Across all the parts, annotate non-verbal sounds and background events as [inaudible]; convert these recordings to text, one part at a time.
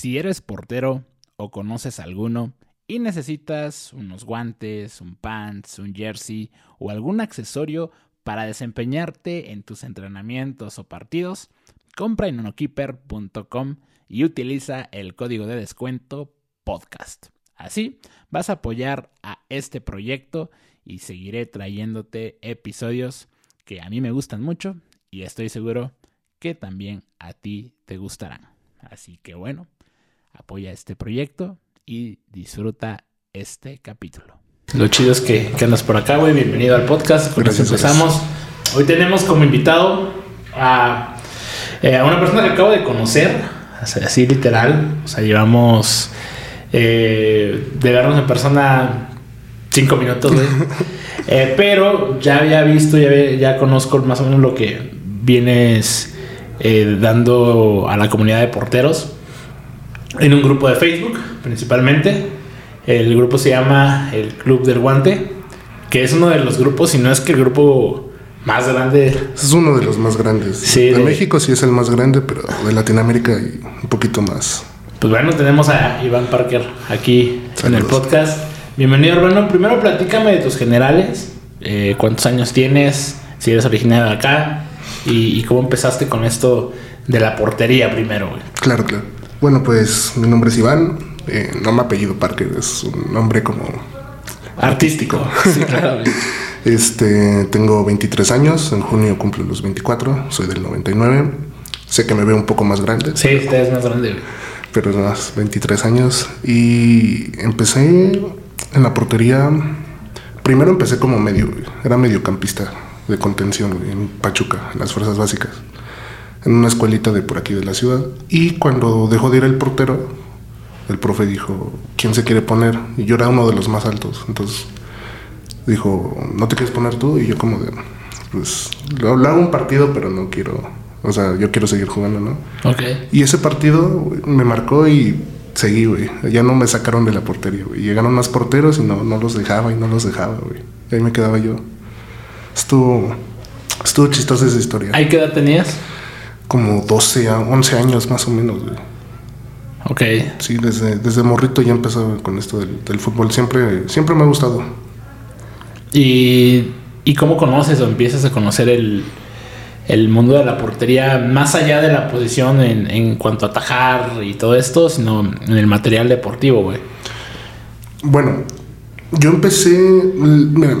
Si eres portero o conoces alguno y necesitas unos guantes, un pants, un jersey o algún accesorio para desempeñarte en tus entrenamientos o partidos, compra en unokeeper.com y utiliza el código de descuento podcast. Así vas a apoyar a este proyecto y seguiré trayéndote episodios que a mí me gustan mucho y estoy seguro que también a ti te gustarán. Así que bueno, apoya este proyecto y disfruta este capítulo. Lo chido es que, andas por acá, güey. Bienvenido al podcast. Con eso empezamos. Hoy tenemos como invitado a, eh, a, una persona que acabo de conocer, así literal. O sea, llevamos eh, de vernos en persona cinco minutos, güey. [laughs] Eh, pero ya había visto, ya, ya conozco más o menos lo que vienes dando a la comunidad de porteros en un grupo de Facebook, principalmente. El grupo se llama el Club del Guante, que es uno de los grupos, si no es que el grupo más grande. Es uno de los más grandes. Sí, de, México sí es el más grande, pero de Latinoamérica un poquito más. Pues bueno, tenemos a Iván Parker aquí en el podcast. Bienvenido, hermano. Primero platícame de tus generales. Eh, ¿Cuántos años tienes? Si eres originario de acá. Y, y, cómo empezaste con esto de la portería primero, güey. Claro, claro. Bueno, pues mi nombre es Iván, eh, no me apellido Parker, es un nombre como artístico. [laughs] Sí, [laughs] este, tengo 23 años, en junio cumplo los 24, soy del 99. Sé que me veo un poco más grande. Sí, usted es más grande. Pero más 23 años y empecé en la portería. Primero empecé como medio, era mediocampista de contención en Pachuca, en las fuerzas básicas en una escuelita de por aquí de la ciudad. Y cuando dejó de ir el portero, el profe dijo, ¿quién se quiere poner? Y yo era uno de los más altos. Entonces dijo, ¿no te quieres poner tú? Y yo como de, pues, lo, hago un partido, pero no quiero, o sea, yo quiero seguir jugando, ¿no? Ok. Y ese partido me marcó y seguí, güey. Ya no me sacaron de la portería, güey. Llegaron más porteros y no, no los dejaba y no los dejaba, güey. Y ahí me quedaba yo. Estuvo, estuvo chistosa esa historia. ¿Ahí qué edad tenías? Como 12 a 11 años más o menos, Ok. Sí, desde, desde morrito ya empezó con esto del, fútbol. Siempre, siempre me ha gustado. ¿Y, ¿Y cómo conoces o empiezas a conocer el, el mundo de la portería más allá de la posición en, en cuanto a atajar y todo esto, sino en el material deportivo, güey? Bueno, yo empecé. Mira,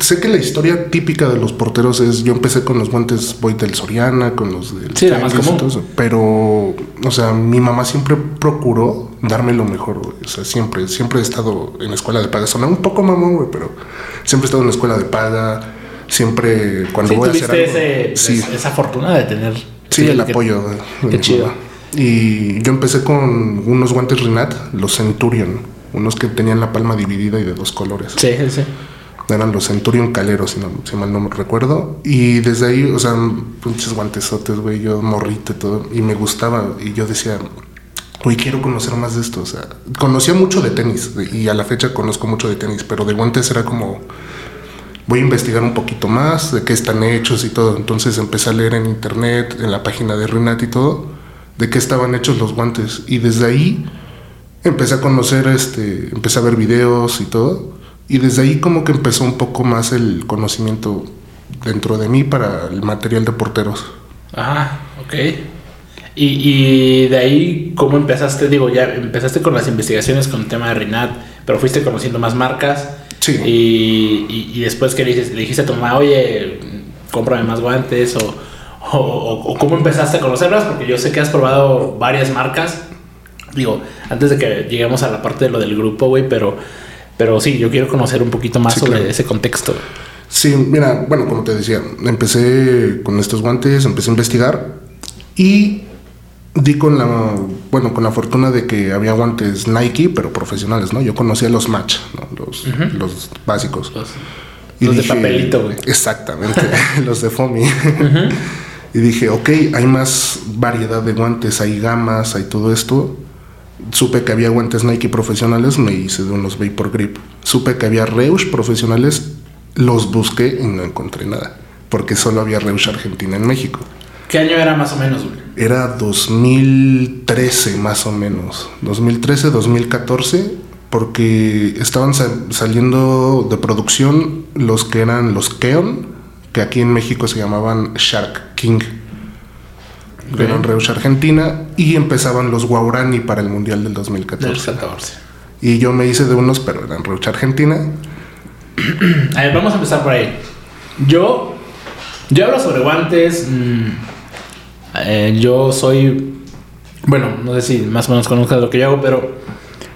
sé que la historia típica de los porteros es yo empecé con los guantes voy del Soriana, con los del sí, más común. pero o sea, mi mamá siempre procuró darme lo mejor, O sea, siempre siempre he estado en la escuela de paga, suena un poco mamón, güey, pero siempre he estado en la escuela de paga, siempre cuando voy a hacer algo, sí. esa fortuna de tener sí, el, apoyo. qué chido. Y yo empecé con unos guantes Rinat, los Centurion, unos que tenían la palma dividida y de dos colores. Sí, sí eran los Centurion Caleros, si, no, si mal no recuerdo. Y desde ahí, o sea, pinches guantesotes, güey, yo morrito y todo. Y me gustaba. Y yo decía, güey, quiero conocer más de esto. O sea, conocía mucho de tenis. Y a la fecha conozco mucho de tenis. Pero de guantes era como, voy a investigar un poquito más de qué están hechos y todo. Entonces empecé a leer en internet, en la página de Renat y todo, de qué estaban hechos los guantes. Y desde ahí empecé a conocer, este, empecé a ver videos y todo y desde ahí como que empezó un poco más el conocimiento dentro de mí para el material de porteros. Ah, ok. Y, de ahí, ¿cómo empezaste? Digo, ya empezaste con las investigaciones con el tema de Rinat, pero fuiste conociendo más marcas. Sí. Y, después que le dijiste, le dijiste a tu mamá, oye, cómprame más guantes, o, o, cómo empezaste a conocerlas, porque yo sé que has probado varias marcas. Digo, antes de que lleguemos a la parte de lo del grupo, güey, pero pero sí, yo quiero conocer un poquito más sobre ese contexto. Sí, mira, bueno, como te decía, empecé con estos guantes, empecé a investigar y di con la, bueno, con la fortuna de que había guantes Nike, pero profesionales, ¿no? Yo conocía los Match, los, los básicos. Los, y de papelito, güey. Exactamente, [laughs] [laughs] los de Fomi. y dije, ok, hay más variedad de guantes, hay gamas, hay todo esto Supe que había guantes Nike profesionales, me hice de unos Vapor Grip. Supe que había Reusch profesionales, los busqué y no encontré nada, porque solo había Reusch Argentina en México. ¿Qué año era más o menos, güey? Era 2013 más o menos. 2013, 2014, porque estaban sa- saliendo de producción los que eran los Keon, que aquí en México se llamaban Shark King. Que Eran Reus Argentina y empezaban los Guaurani para el Mundial del Del 2014. 14. Y yo me hice de unos, pero eran Reus Argentina. A ver, vamos a empezar por ahí. Yo, yo hablo sobre guantes. mm, eh, yo soy, bueno, no sé si más o menos conozcas lo que yo hago, pero,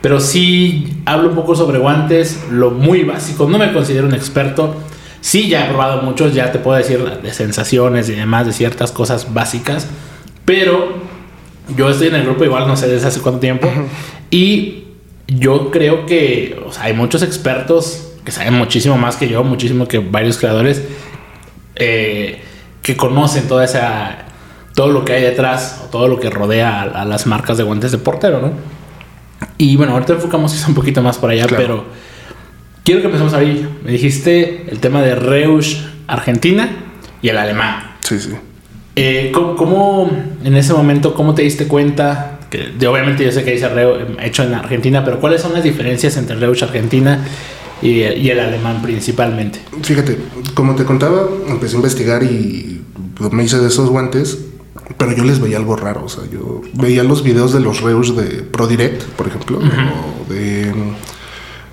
pero sí hablo un poco sobre guantes, lo muy básico. No me considero un experto. Sí, ya he probado muchos, ya te puedo decir de sensaciones y demás, de ciertas cosas básicas. Pero yo estoy en el grupo igual, no sé desde hace cuánto tiempo. Y yo creo que o sea, hay muchos expertos que saben muchísimo más que yo, muchísimo que varios creadores, eh, que conocen toda esa, todo lo que hay detrás, o todo lo que rodea a, a las marcas de guantes de portero, ¿no? Y bueno, ahorita enfocamos quizá un poquito más por allá, Claro. pero quiero que empecemos ahí. Me dijiste el tema de Reusch, Argentina y el alemán. Sí, sí. Eh, ¿cómo, cómo, en ese momento, cómo te diste cuenta? Que de- obviamente yo sé que dice Reu- hecho en Argentina, pero ¿cuáles son las diferencias entre el Reusch Argentina y, y el alemán principalmente? Fíjate, como te contaba, empecé a investigar y me hice de esos guantes, pero yo les veía algo raro. O sea, yo veía los videos de los Reus de ProDirect, por ejemplo, o de.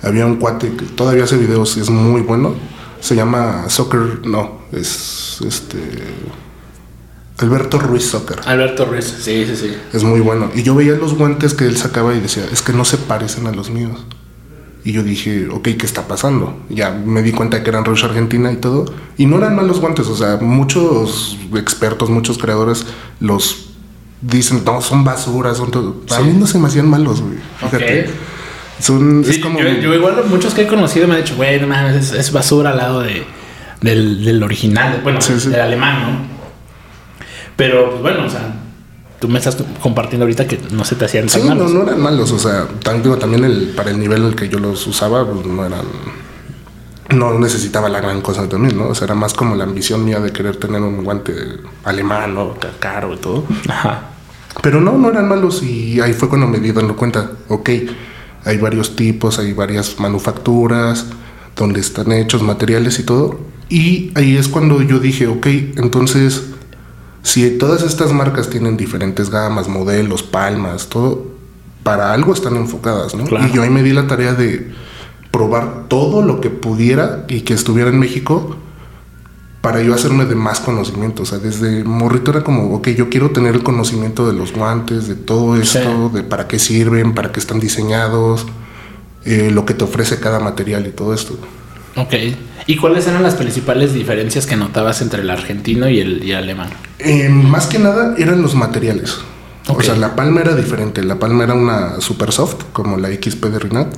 Había un cuate que todavía hace videos y es muy bueno. Se llama Soccer. No, es este. Alberto Ruiz Soccer. Alberto Ruiz, sí, sí, sí. Es muy bueno. Y yo veía los guantes que él sacaba y decía, es que no se parecen a los míos. Y yo dije, ok, ¿qué está pasando? Ya me di cuenta que eran Rush Argentina y todo. Y no eran malos guantes, o sea, muchos expertos, muchos creadores los dicen, no, son basuras, son todo. A mí no se me hacían malos, güey. Fíjate. Ok. Son, Sí, es como... yo, yo igual muchos que he conocido me han dicho, güey, no mames, es, es basura al lado de, del, del original, bueno, Sí, sí. del alemán, ¿no? Pero, pues bueno, o sea, tú me estás compartiendo ahorita que no se te hacían Sí, tan no, malos. no eran malos, o sea, tan- digo, también el, para el nivel en el que yo los usaba, pues no eran... No necesitaba la gran cosa también, ¿no? O sea, era más como la ambición mía de querer tener un guante alemán, ¿no? Ca- Caro y todo. Ajá. Pero no, no eran malos y ahí fue cuando me di dando cuenta, ok, hay varios tipos, hay varias manufacturas, donde están hechos materiales y todo. Y ahí es cuando yo dije, ok, entonces, si todas estas marcas tienen diferentes gamas, modelos, palmas, todo, para algo están enfocadas, ¿no? Claro. Y yo ahí me di la tarea de probar todo lo que pudiera y que estuviera en México para yo hacerme de más conocimiento. O sea, desde morrito era como, ok, yo quiero tener el conocimiento de los guantes, de todo esto, de para qué sirven, para qué están diseñados, eh, lo que te ofrece cada material y todo esto. Ok. ¿Y cuáles eran las principales diferencias que notabas entre el argentino y el, y el alemán? Eh, más que nada eran los materiales. Ok. O sea, la palma era diferente. La palma era una super soft, como la XP de Rinat.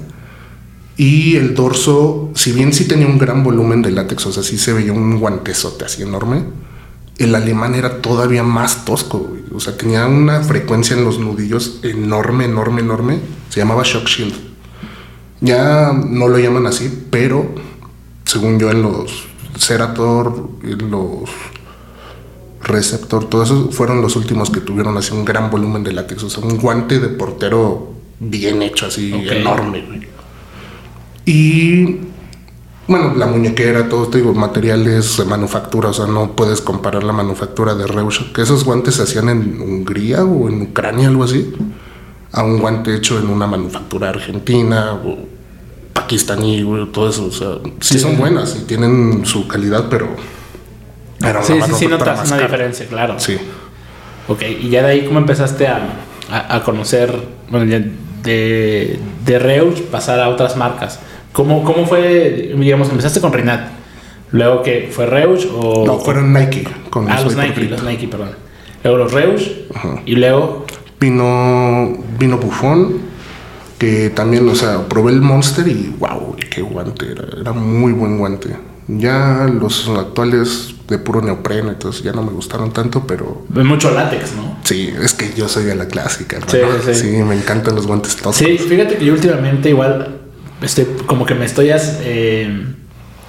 Y el dorso, si bien sí tenía un gran volumen de látex, o sea, sí se veía un guantezote así enorme, el alemán era todavía más tosco. güey. O sea, tenía una frecuencia en los nudillos enorme, enorme, enorme. Se llamaba Shock Shield. Ya no lo llaman así, pero según yo en los Cerator, en los Receptor, todos esos fueron los últimos que tuvieron así un gran volumen de látex. O sea, un guante de portero bien hecho, así enorme, güey. Y bueno, la muñequera, todo te digo, materiales de manufactura, o sea, no puedes comparar la manufactura de Reusch, que esos guantes se hacían en Hungría o en Ucrania, algo así, a un guante hecho en una manufactura argentina o pakistaní, güey, todo eso, o sea, sí, Sí. son buenas y tienen su calidad, pero una Sí, sí, sí, notas una cara. diferencia, claro. Sí. Ok, y ya de ahí, ¿cómo empezaste a, a- a conocer, bueno, ya de, de Reusch pasar a otras marcas? ¿Cómo, ¿Cómo fue, digamos, empezaste con Renat? Luego que fue Reusch o... No, fueron Nike con Ah, los Nike, los Nike, perdón. Luego los Reusch y luego... Vino, vino Buffon, que también, o sea, probé el Monster y wow, qué guante era. Era muy buen guante. Ya los actuales de puro neopreno, entonces ya no me gustaron tanto, pero Mucho látex, ¿no? sí, es que yo soy de la clásica, Sí, hermano. sí, sí. me encantan los guantes toscos. Sí, fíjate que yo últimamente igual estoy como que me estoy eh,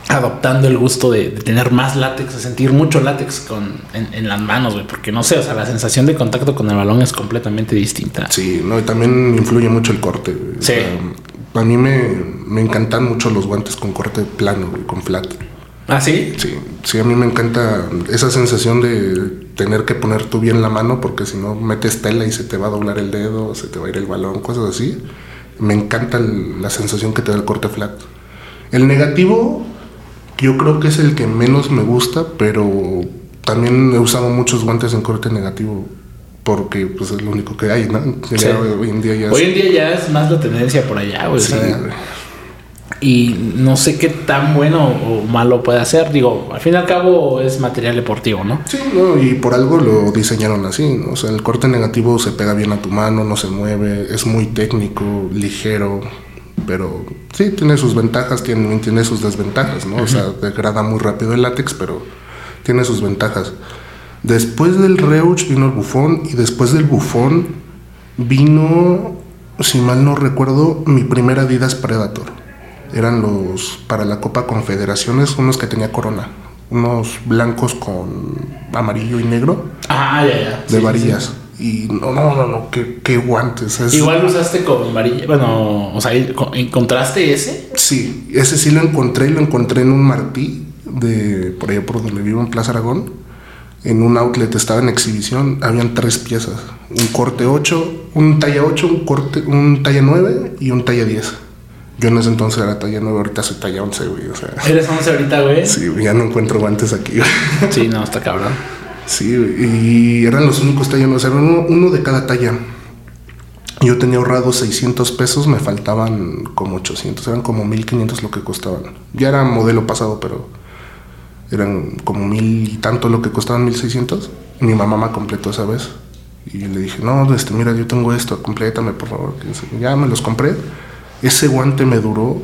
adoptando el gusto de, de tener más látex, de sentir mucho látex con, en, en las manos, güey. Porque no sé, o sea, la sensación de contacto con el balón es completamente distinta. Sí, no, y también influye mucho el corte. güey. O Sí. sea, a mí me, me encantan mucho los guantes con corte plano, güey, con flat. ¿Ah, sí? Sí, sí, a mí me encanta esa sensación de tener que poner tú bien la mano porque si no metes tela y se te va a doblar el dedo, se te va a ir el balón, cosas así. Me encanta el- la sensación que te da el corte flat. El negativo yo creo que es el que menos me gusta, pero también he usado muchos guantes en corte negativo porque pues es lo único que hay, ¿no? Ya hoy en día ya Hoy es- en día ya es más la tendencia por allá, güey. Sí, y no sé qué tan bueno o malo puede hacer. Digo, al fin y al cabo es material deportivo, ¿no? Sí, no, y por algo lo diseñaron así, ¿no? O sea, el corte negativo se pega bien a tu mano, no se mueve, es muy técnico, ligero, pero sí, tiene sus ventajas, tiene, tiene sus desventajas, ¿no? O sea, degrada muy rápido el látex, pero tiene sus ventajas. Después del Reuch vino el bufón y después del bufón vino, si mal no recuerdo, mi primer Adidas Predator. Eran los para la Copa Confederaciones, unos que tenía corona, unos blancos con amarillo y negro Ah, ya, ya. de Sí, sí, varillas. Y no, no, no, no, qué, qué guantes. es-. Igual lo usaste con varilla. Bueno, o sea, ¿encontraste ese? Sí, ese sí lo encontré, lo encontré en un Martí, de por allá por donde vivo en Plaza Aragón. En un outlet estaba en exhibición, habían tres piezas, un corte 8, un talla 8, un corte, un talla 9 y un talla 10. Yo en ese entonces era talla 9, ahorita soy talla 11, güey, o sea, ¿Eres 11 ahorita, güey? sí, ya no encuentro guantes aquí. güey. Sí, no, está cabrón. Sí, y eran los únicos eran uno, de cada talla. Yo tenía ahorrado 600 pesos, me faltaban como 800, eran como 1500 lo que costaban. Ya era modelo pasado, pero eran como mil y tanto lo que costaban 1600. Mi mamá me completó esa vez. Y le dije, no, este, mira, yo tengo esto, complétame, por favor. Ya me los compré. Ese guante me duró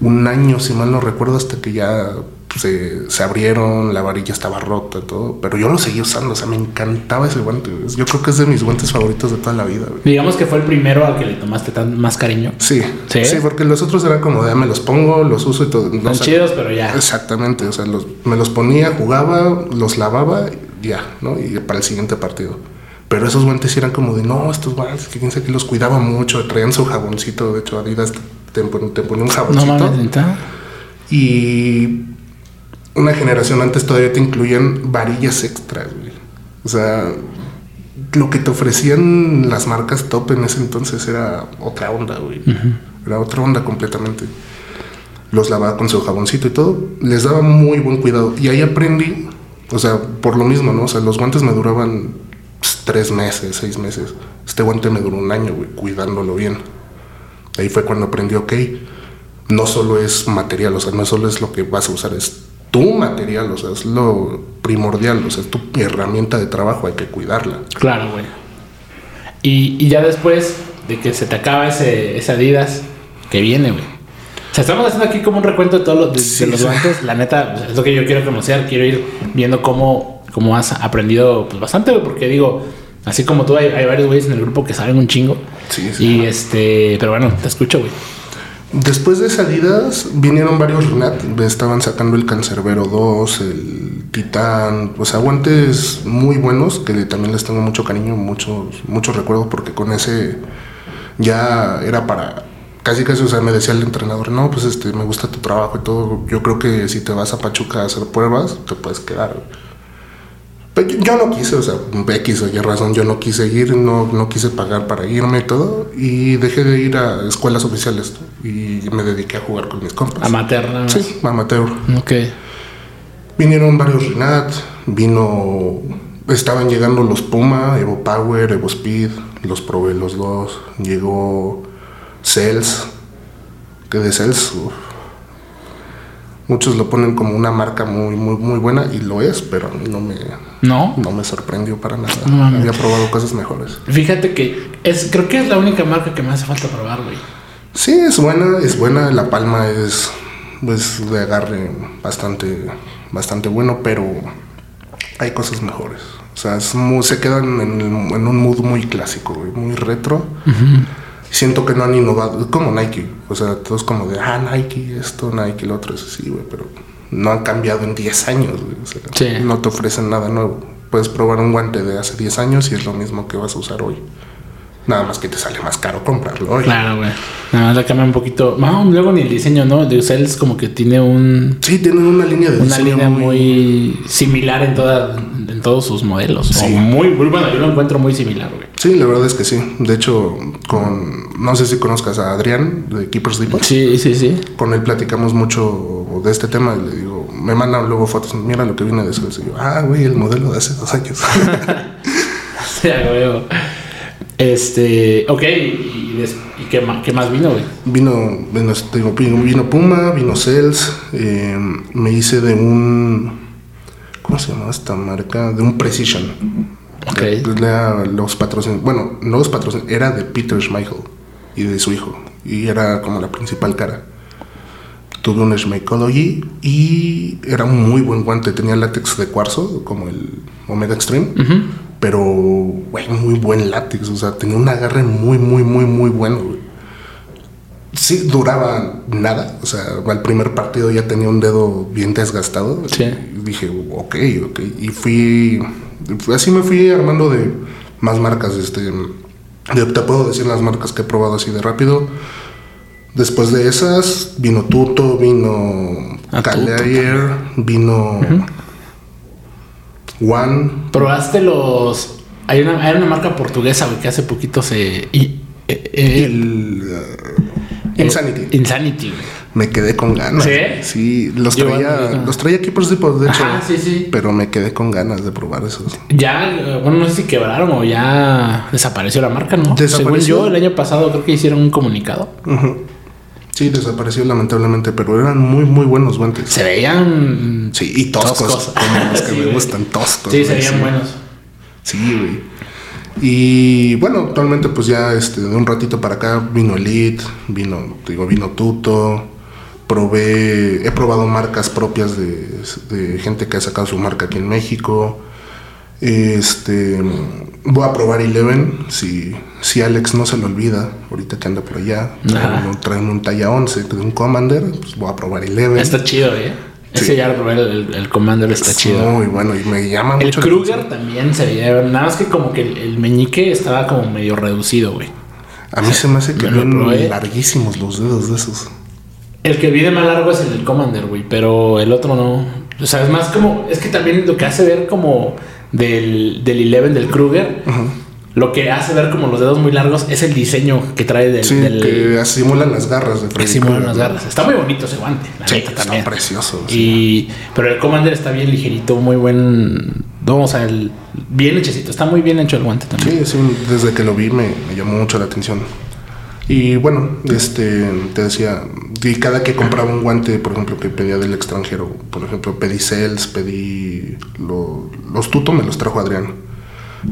un año, si mal no recuerdo, hasta que ya se, se abrieron, la varilla estaba rota, todo. Pero yo lo seguí usando, o sea, me encantaba ese guante. güey. Yo creo que es de mis guantes favoritos de toda la vida. güey. Digamos que fue el primero al que le tomaste tan, más cariño. Sí, ¿Sí? ¿Sí? porque los otros eran como de, "Ah, me los pongo, los uso y todo. No, Están o sea, chidos, pero ya. Exactamente, o sea, los- me los ponía, jugaba, los lavaba, y ya, ¿no? Y para el siguiente partido. Pero esos guantes eran como de, no, estos guantes, que piensa que los cuidaba mucho, traían su jaboncito, de hecho Adidas te, pon- te ponía un No jaboncito. mames, neta. y una generación antes todavía te incluían varillas extras, güey. O sea, lo que te ofrecían las marcas top en ese entonces era otra onda, güey. Era otra onda completamente. Los lavaba con su jaboncito y todo. Les daba muy buen cuidado. Y ahí aprendí, o sea, por lo mismo, ¿no? O sea, los guantes me duraban pues, tres meses, seis meses. Este guante me duró un año, güey, cuidándolo bien. Ahí fue cuando aprendí, ok, no solo es material, o sea, no solo es lo que vas a usar, es tu material, o sea, es lo primordial, o sea, es tu herramienta de trabajo, hay que cuidarla. Claro, güey. Y, y ya después de que se te acaba ese, ese Adidas, que viene, güey. O sea, estamos haciendo aquí como un recuento de todos los, de, Sí, de los guantes. La neta, es lo que yo quiero conocer. Quiero ir viendo cómo, cómo has aprendido pues, bastante, güey. Porque digo, así como tú, hay, hay varios güeyes en el grupo que saben un chingo. Sí, sí. Y este, pero bueno, te escucho, güey. Después de Adidas vinieron varios Renat, estaban sacando el Cancerbero 2, el Titán, o sea, guantes muy buenos que también les tengo mucho cariño, muchos muchos recuerdos porque con ese ya era para casi casi, o sea, me decía el entrenador, no, pues este, me gusta tu trabajo y todo, yo creo que si te vas a Pachuca a hacer pruebas, te puedes quedar. Pero yo, yo no quise, o sea, X o Y razón, yo no quise ir, no, no quise pagar para irme y todo, y dejé de ir a escuelas oficiales y me dediqué a jugar con mis compas. Amateur, nada más. Sí, amateur. Ok. Vinieron varios Renat, vino, estaban llegando los Puma, Evo Power, Evo Speed, los probé los dos, llegó Cells, que de Cells, uf, muchos lo ponen como una marca muy, muy, muy buena y lo es, pero a mí no me, ¿No? no me sorprendió para nada. No. Había probado cosas mejores. Fíjate que es, creo que es la única marca que me hace falta probar, güey. Sí, es buena, es buena. La palma es, es de agarre bastante, bastante bueno, pero hay cosas mejores. O sea, es muy- se quedan en, el- en un mood muy clásico, muy retro. Siento que no han innovado, es como Nike, o sea, todos como de, ah, Nike, esto, Nike, lo otro, eso sí, güey, pero no han cambiado en 10 años, güey. O sea, Sí. no te ofrecen nada nuevo. Puedes probar un guante de hace 10 años y es lo mismo que vas a usar hoy. Nada más que te sale más caro comprarlo hoy. Claro, güey. Nada más le cambia un poquito. No, luego ni el diseño, ¿no? De Cells como que tiene un, Sí, tienen una línea de una diseño línea muy similar en, toda, en todos sus modelos. Sí. O muy, muy bueno, yo lo encuentro muy similar, güey. Sí, la verdad es que sí. De hecho, con no sé si conozcas a Adrián de Keepers Depot. Sí, sí, sí. Con él platicamos mucho de este tema y le digo, me mandan luego fotos, mira lo que viene de eso. Y yo, ah, güey, el modelo de hace dos años. [laughs] Este, ok, ¿y, qué, más, qué más vino, güey? vino, vino, digo, vino, vino Puma, vino Cells, eh, me hice de un, ¿cómo se llama esta marca? De un Precision. Ok. Era los patrocin bueno, no los patrocin era de Peter Schmeichel y de su hijo. Y era como la principal cara. Tuve un Schmeicology y era un muy buen guante. Tenía látex de cuarzo, como el Omega Extreme. Pero, güey, muy buen látex. O sea, tenía un agarre muy, muy, muy, muy bueno, güey. Sí, duraba nada. O sea, al primer partido ya tenía un dedo bien desgastado. Sí. Y dije, ok, ok. Y fui. Así me fui armando de más marcas. Este, de- te puedo decir las marcas que he probado así de rápido. Después de esas, vino Tuto, vino Ah, Calayer, vino One. ¿Probaste los...? Hay una, hay una marca portuguesa, güey, que hace poquito se... y- eh, eh, El uh, Insanity. Insanity, güey. Me quedé con ganas. ¿Sí? Sí, los Yo traía, los traía aquí por Zippo, de hecho. Ajá, sí, sí. Pero me quedé con ganas de probar esos. Ya, eh, bueno, no sé si quebraron o ya desapareció la marca, ¿no? Desapareció. Según yo, el año pasado creo que hicieron un comunicado. Sí, desapareció lamentablemente, pero eran muy, muy buenos guantes. Se veían... Sí, y toscos, Toscos. como los que [laughs] Sí, me güey. gustan, toscos. Sí, se güey, veían buenos. Sí, güey. Y bueno, actualmente pues ya este, de un ratito para acá vino Elite, vino, digo, vino Tuto, probé, he probado marcas propias de, de gente que ha sacado su marca aquí en México. Este, voy a probar Eleven, si, si Alex no se lo olvida, ahorita que anda por allá, traen, un- traen un talla 11 de un Commander, pues voy a probar Eleven. Está chido, ¿eh? Sí. Ese ya lo probé, el, el Commander está chido. Muy bueno y me llama El mucho la Kruger atención. también se veía, nada más que como que el, el meñique estaba como medio reducido, güey. A mí se me hace que ven larguísimos los dedos de esos. El que vi de más largo es el del Commander, güey, pero el otro no. O sea, es más como, es que también lo que hace ver como del, del Eleven del Kruger, lo que hace ver como los dedos muy largos es el diseño que trae del... Sí, del- que simulan las garras de que Freddy simulan Krueger, las ¿no? garras. Está muy bonito ese guante, la Sí, neta está también. precioso. Y, pero el Commander está bien ligerito, muy buen. Vamos a el, bien hechecito. Está muy bien hecho el guante también. Sí, sí, desde que lo vi me, me llamó mucho la atención. Y bueno, este, te decía, y cada que compraba un guante, por ejemplo, que pedía del extranjero, por ejemplo, pedí Cells, pedí lo- los Tuto, me los trajo Adrián.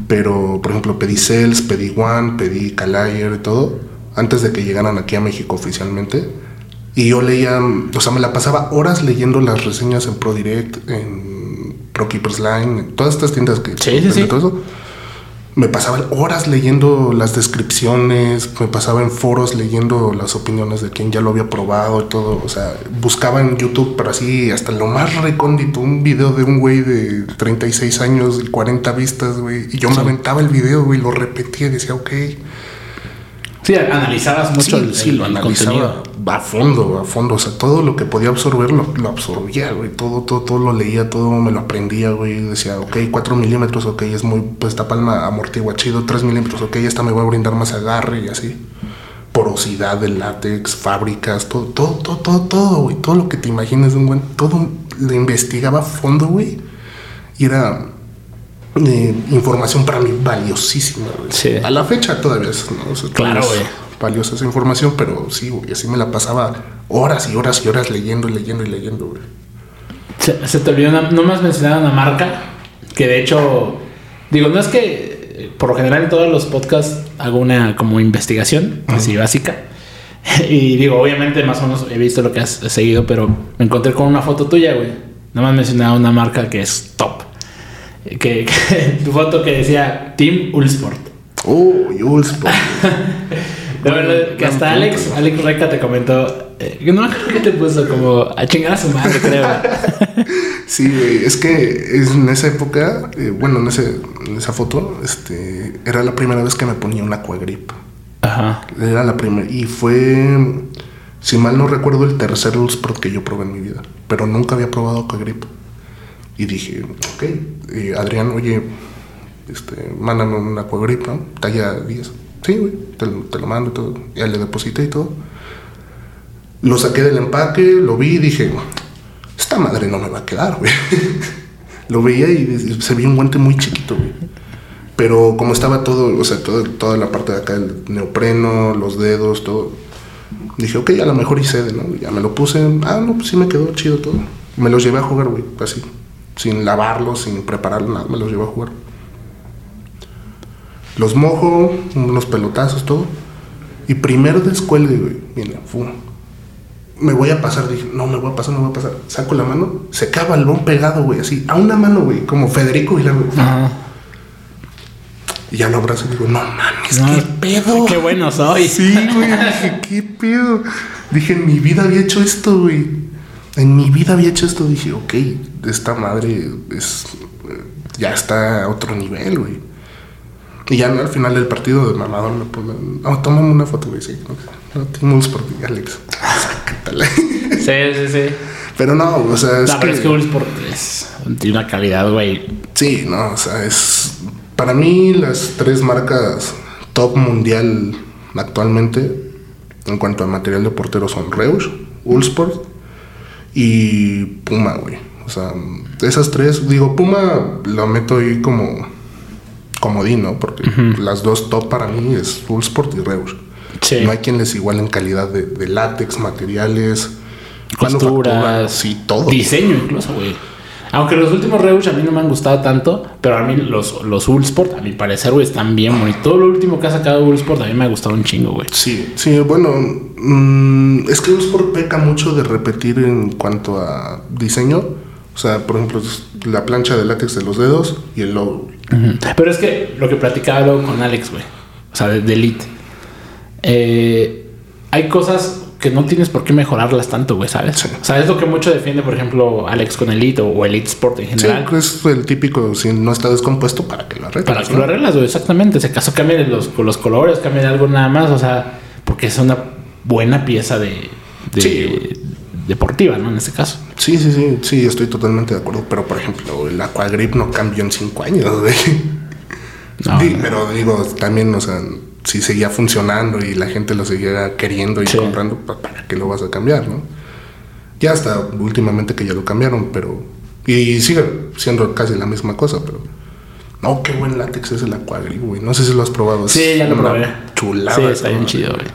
Pero, por ejemplo, pedí Cells, pedí One, pedí Calayer y todo, antes de que llegaran aquí a México oficialmente. Y yo leía, o sea, me la pasaba horas leyendo las reseñas en ProDirect, en ProKeepers Line, en todas estas tiendas que Sí, sí, sí. todo eso me pasaba horas leyendo las descripciones, me pasaba en foros leyendo las opiniones de quien ya lo había probado y todo. O sea, buscaba en YouTube, pero así, hasta lo más recóndito, un video de un güey de 36 años y 40 vistas, güey. Y yo me aventaba el video, güey, lo repetía y decía, ok. Sí, analizabas mucho Sí, el, sí, el- lo el analizaba contenido. a fondo, a fondo. O sea, todo lo que podía absorber lo, lo absorbía, güey. Todo, todo, todo lo leía, todo me lo aprendía, güey. Decía, ok, 4 milímetros, ok, es muy, pues esta palma amortigua chido. 3 milímetros, ok, esta me va a brindar más agarre y así. Porosidad del látex, fábricas, todo, todo, todo, todo, todo, güey. Todo lo que te imagines de un buen, todo lo investigaba a fondo, güey. Y era eh, información para mí valiosísima. Sí. A la fecha todavía es, ¿no? O sea, Claro, todavía es güey. Valiosa esa información, pero sí, güey. Así me la pasaba horas y horas y horas leyendo y leyendo y leyendo, güey. Se, se te olvidó, una- no me has mencionado una marca que de hecho, digo, no es que por lo general en todos los podcasts hago una como investigación, así básica. [laughs] Y digo, obviamente más o menos he visto lo que has seguido, pero me encontré con una foto tuya, güey. No me has mencionado una marca que es top. Que, que- [laughs] tu foto que decía Team Ulsport. Oh, Jules, No, no, que hasta Alex, Alex Reca te comentó. Eh, no me [laughs] acuerdo que te puso como a chingar a su madre, creo. [laughs] Sí, güey, es que es en esa época, eh, bueno, en, ese, en esa foto, este, era la primera vez que me ponía un aquagrip. Ajá. Era la primera. Y fue, si mal no recuerdo, el tercer Sport que yo probé en mi vida. Pero nunca había probado aquagrip. Y dije, ok, eh, Adrián, oye, este, mándame un aquagrip, ¿no? Talla 10. Sí, güey, te, te lo mando y todo. Ya le deposité y todo. Lo saqué del empaque, lo vi y dije, esta madre no me va a quedar, güey. [laughs] lo veía y se veía un guante muy chiquito, güey. Pero como estaba todo, o sea, todo- toda la parte de acá, el neopreno, los dedos, todo. Dije, ok, a lo mejor y cede, ¿no? Ya me lo puse. Ah, no, pues sí me quedó chido todo. Me los llevé a jugar, güey, así. Sin lavarlos, sin prepararlo, nada. Me los llevé a jugar. Los mojo, unos pelotazos, todo. Y primero descuelgue, güey. Viene, fu. Me voy a pasar, dije, no, me voy a pasar, me voy a pasar. Saco la mano, se acaba el balón pegado, güey, así. A una mano, güey, como Federico y la, güey. Ajá. Y ya lo abrazo y digo, no mames, No, qué pedo. Qué bueno soy. Sí, güey, dije, qué pedo. Dije, en mi vida había hecho esto, güey. En mi vida había hecho esto. Dije, ok, esta madre es. eh, Ya está a otro nivel, güey. Y ya al final del partido de mamador me ponen. No, tómame una foto, güey. Sí, no, no tenemos por ti, Alex. Sácatela. [laughs] Sí, sí, sí. Pero no, o sea, es no, pero que- es que Sport es, tiene una calidad, güey. Sí, no, o sea, es. Para mí, las tres marcas top mundial actualmente, en cuanto a material de portero, son Reus, Ulsport y Puma, güey. O sea, esas tres, digo, Puma lo meto ahí como comodín, ¿no? Porque las dos top para mí es Ulsport y Reus. Sí. No hay quien les iguale en calidad de, de látex, materiales, Costuras, sí, todo. Diseño incluso, güey. Aunque los últimos Reush a mí no me han gustado tanto, pero a mí los, los Ulsport, a mi parecer, güey, están bien bonitos. Todo lo último que ha sacado Ulsport a mí me ha gustado un chingo, güey. Sí, sí, bueno, mm, es que Sport peca mucho de repetir en cuanto a diseño. O sea, por ejemplo, la plancha de látex de los dedos y el logo. Pero es que lo que platicaba luego con Alex, güey. O sea, de, de Elite. Eh, hay cosas que no tienes por qué mejorarlas tanto, güey, ¿sabes? Sí. O sea, es lo que mucho defiende, por ejemplo, Alex con Elite o, o Elite Sport en Sí, general. es el típico, si no está descompuesto, para que lo arregles. Para que ¿no? lo arreglas, güey, exactamente. Si acaso cambien los, los colores, cambien algo nada más, o sea, porque es una buena pieza de, de- Sí. deportiva, ¿no? En este caso. Sí, sí, sí, sí, estoy totalmente de acuerdo. Pero, por ejemplo, el Aquagrip no cambió en cinco años, güey. No, Sí, no. Pero digo, también, o sea, si seguía funcionando y la gente lo seguía queriendo y Sí. comprando, ¿para qué lo vas a cambiar, no? Ya hasta últimamente que ya lo cambiaron, pero... Y sigue siendo casi la misma cosa, pero... No, qué buen látex es el Aquagrip, güey. No sé si lo has probado. es Sí, ya lo probé. Chulada. Sí, está bien chido, güey.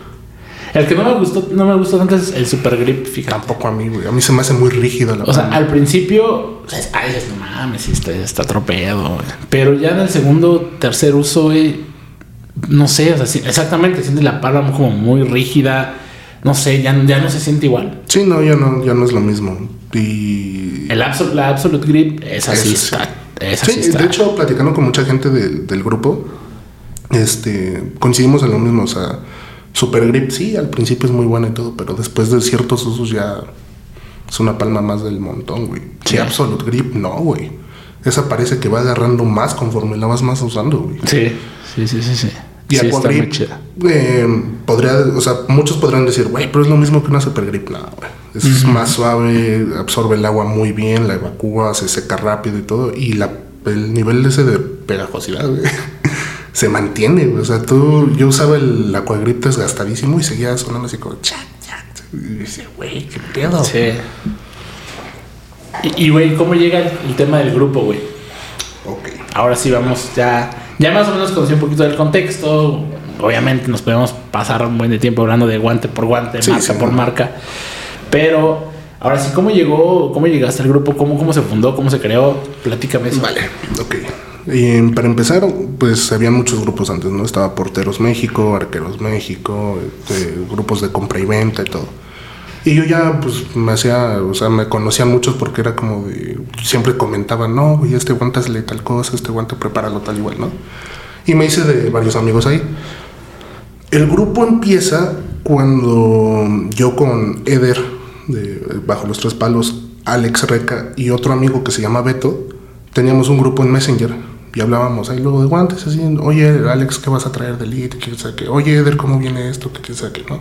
El que no me gustó, no me gustó tanto es el Super Grip, fíjate. Tampoco a mí, güey. A mí se me hace muy rígido la O sea, al principio, o sea, ay, no mames, está, está tropeado. güey. Pero ya en el segundo, tercer uso, güey, no sé, o sea, sí, exactamente, sientes la palma como muy rígida. No sé, ya, ya no se siente igual. Sí, no, ya no, ya no es lo mismo. Y... El Absol- la Absolute Grip, esa sí Eso sí. está. Sí, sí está. de hecho, platicando con mucha gente del, del grupo, este, coincidimos en lo mismo. O sea, Super Grip, sí, al principio es muy buena y todo, pero después de ciertos usos ya es una palma más del montón, güey. Sí. Absolute Grip, no, güey. Esa parece que va agarrando más conforme la vas más usando, güey. Sí, sí, sí, sí. sí. Y Sí, está muy Aquagrip, chida. eh, podría, o sea, muchos podrán decir, güey, pero es lo mismo que una Super Grip. No, güey. Es más suave, absorbe el agua muy bien, la evacúa, se seca rápido y todo. Y la, el nivel ese de pegajosidad, güey, [laughs] se mantiene, güey. O sea, tú, yo usaba el Aquagrip desgastadísimo y seguía sonando así como, chat, chat. Y dice, güey, qué pedo. Sí. Y, y, güey, ¿cómo llega el, el tema del grupo, güey? Ok. Ahora sí vamos ya. Ya más o menos conocí un poquito del contexto. Obviamente nos podemos pasar un buen de tiempo hablando de guante por guante, Sí, marca sí, por no. marca. Pero ahora sí, ¿cómo llegó? ¿Cómo llegaste al grupo? ¿Cómo, cómo se fundó? ¿Cómo se creó? Platícame eso. Vale, ok. Y para empezar, pues había muchos grupos antes, ¿no? Estaba Porteros México, Arqueros México, este, grupos de compra y venta y todo. Y yo ya, pues, me hacía, o sea, me conocían muchos porque era como de, siempre comentaban, no, güey, este guante hazle tal cosa, este guante prepáralo tal igual, ¿no? Y me hice de varios amigos ahí. El grupo empieza cuando yo con Eder, de Bajo los Tres Palos, Alex Reca y otro amigo que se llama Beto, teníamos un grupo en Messenger y hablábamos ahí luego de guantes, así, oye Alex, ¿qué vas a traer de lead? ¿Qué sabe Oye Eder, ¿cómo viene esto? ¿Qué sabe qué? ¿No?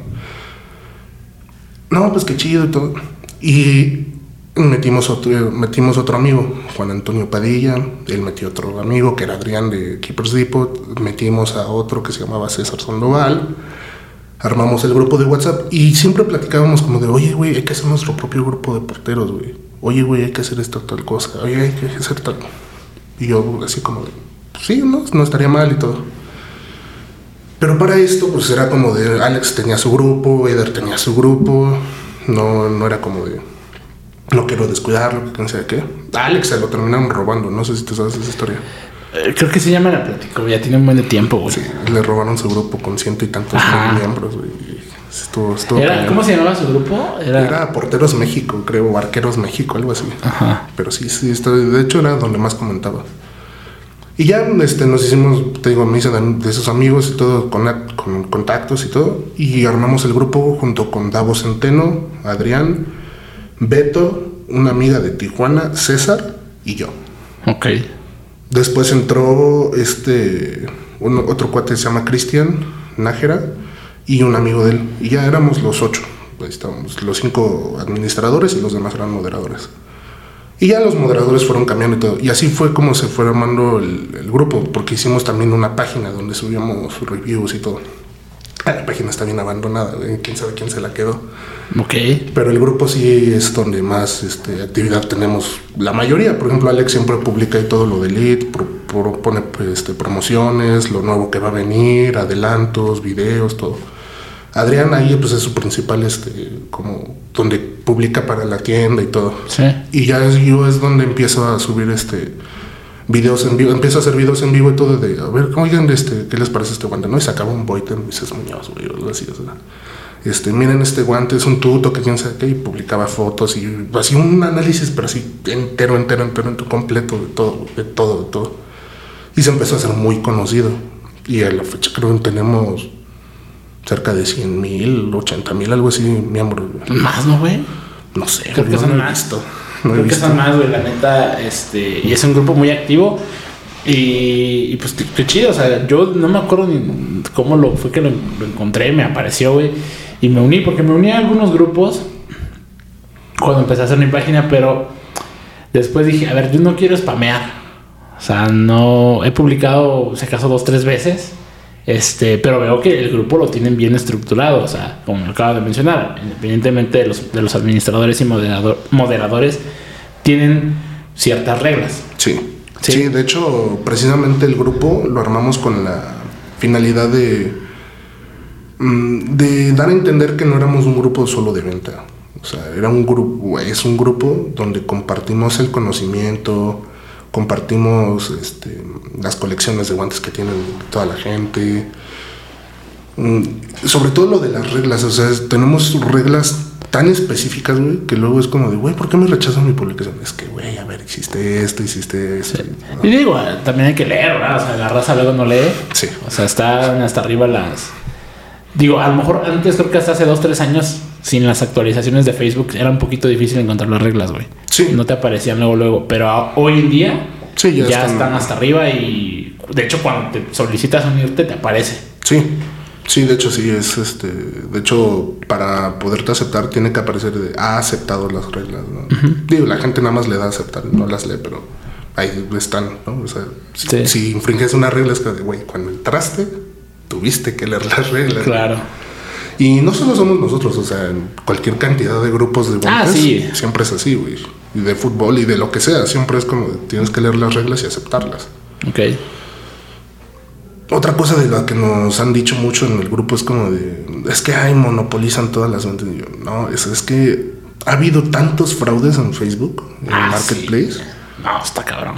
No, pues qué chido y todo. Y metimos otro, metimos otro amigo, Juan Antonio Padilla, él metió otro amigo que era Adrián de Keepers Depot, metimos a otro que se llamaba César Sandoval, armamos el grupo de WhatsApp y siempre platicábamos como de, oye, güey, hay que hacer nuestro propio grupo de porteros, güey. Oye, güey, hay que hacer esto, tal cosa. Oye, hay que hacer tal. Y yo así como de, sí, ¿no? No estaría mal y todo. Pero para esto, pues era como de, Alex tenía su grupo, Eder tenía su grupo, no, no era como de, no quiero descuidarlo, no sé qué. Alex se lo terminaron robando, no sé si te sabes esa historia. Eh, creo que se llama la platico, ya tiene un buen de tiempo, güey. Sí, le robaron su grupo con ciento y tantos miembros, güey. Estuvo, estuvo ¿Cómo se llamaba su grupo? Era... Porteros México, creo, Arqueros México, algo así. Ajá. Pero sí, sí, de hecho era donde más comentaba. Y ya este, nos hicimos, te digo, misa de, de esos amigos y todo, con, con, contactos y todo. Y armamos el grupo junto con Davo Centeno, Adrián, Beto, una amiga de Tijuana, César y yo. Ok. Después entró este otro cuate que se llama Cristian Nájera y un amigo de él. Y ya éramos los ocho. estábamos los cinco administradores y los demás eran moderadores. Y ya los moderadores fueron cambiando y todo. Y así fue como se fue armando el, el grupo, porque hicimos también una página donde subíamos reviews y todo. La página está bien abandonada, quién sabe quién se la quedó. Ok. Pero el grupo sí es donde más este, actividad tenemos. La mayoría, por ejemplo, Alex siempre publica y todo lo de Elite, pone este, promociones, lo nuevo que va a venir, adelantos, videos, todo. Adrián ahí pues es su principal, este, como donde publica para la tienda y todo. Sí. Y ya es, yo es donde empiezo a subir este videos en vivo, empiezo a hacer videos en vivo y todo de, a ver, oigan, este, ¿qué les parece este guante? ¿No? Y sacaba un Boyten Dices Muñoz, güey, algo así, o sea, este, miren este guante, es un tuto que quién sabe qué, y publicaba fotos y así un análisis, pero así entero, entero, entero, entero, completo de todo, de todo, de todo. Y se empezó a hacer muy conocido. Y a la fecha creo que tenemos cerca de 100 mil, 80 mil, algo así, miembros. Más, ¿no, güey? No sé, creo que son más. Creo que son más, güey, la neta. Este, y es un grupo muy activo. Y, pues qué chido, o sea, yo no me acuerdo ni cómo lo fue que lo, encontré, me apareció, güey. Y me uní, porque me uní a algunos grupos cuando empecé a hacer mi página, pero después dije, a ver, yo no quiero spamear. O sea, no he publicado, se acaso, dos, tres veces. Este, pero veo que el grupo lo tienen bien estructurado, o sea, como acabo de mencionar, independientemente de los, de los administradores y moderadores, tienen ciertas reglas. Sí. sí. de hecho, precisamente el grupo lo armamos con la finalidad de, mm, de dar a entender que no éramos un grupo solo de venta. O sea, era un grupo, es un grupo donde compartimos el conocimiento, compartimos este, las colecciones de guantes que tienen toda la gente. Mm, sobre todo lo de las reglas, o sea, tenemos reglas tan específicas, güey, que luego es como de, güey, ¿por qué me rechazan mi publicación? Es que, güey, a ver, existe esto, existe esto. Y digo, también hay que leer, ¿verdad? O sea, la raza luego no lee. Sí. O sea, están hasta arriba las... Digo, a lo mejor antes, creo que hasta hace dos, tres años, sin las actualizaciones de Facebook, era un poquito difícil encontrar las reglas, güey. Sí. No te aparecían luego, luego. Pero hoy en día Sí, ya, están... hasta arriba y de hecho cuando te solicitas unirte te aparece. Sí, sí, de hecho sí es este, de hecho para poderte aceptar tiene que aparecer de ha aceptado las reglas. ¿no? Digo, la gente nada más le da a aceptar, no las lee, pero ahí están, ¿no? O sea, si, infringes una regla es que, güey, cuando entraste tuviste que leer las reglas. Claro. Y no solo somos nosotros, o sea, cualquier cantidad de grupos de ah, sí. siempre es así, güey y de fútbol y de lo que sea. Siempre es como tienes que leer las reglas y aceptarlas. Ok. Otra cosa de la que nos han dicho mucho en el grupo es como de, es que hay monopolizan todas las ventas. no, es, es que ha habido tantos fraudes en Facebook, en ah, Marketplace. No, está cabrón.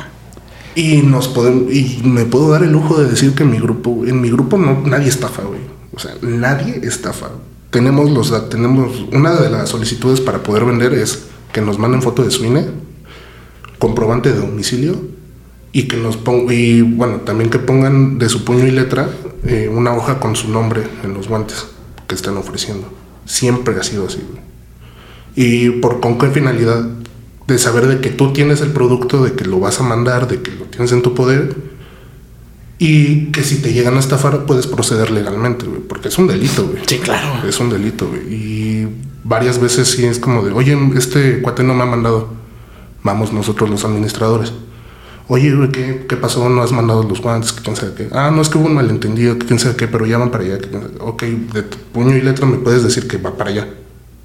Y nos podemos, y me puedo dar el lujo de decir que en mi grupo, en mi grupo no, nadie estafa, güey. O sea, nadie estafa. Tenemos los, tenemos, una de las solicitudes para poder vender es que nos manden foto de su INE, comprobante de domicilio y que nos pongan, bueno, también que pongan de su puño y letra eh, una hoja con su nombre en los guantes que están ofreciendo. Siempre ha sido así. ¿Y por con qué finalidad? De saber de que tú tienes el producto, de que lo vas a mandar, de que lo tienes en tu poder y que si te llegan a estafar puedes proceder legalmente, güey, porque es un delito, güey. Sí, claro. Es un delito, güey. Y varias veces sí es como de, oye, este cuate no me ha mandado. Vamos nosotros los administradores. Oye, güey, ¿qué, ¿qué pasó? ¿No has mandado los guantes? ¿Qué quién sabe qué? Ah, no, es que hubo un malentendido, que quién sabe qué, pero ya van para allá. que Ok, de tu puño y letra me puedes decir que va para allá.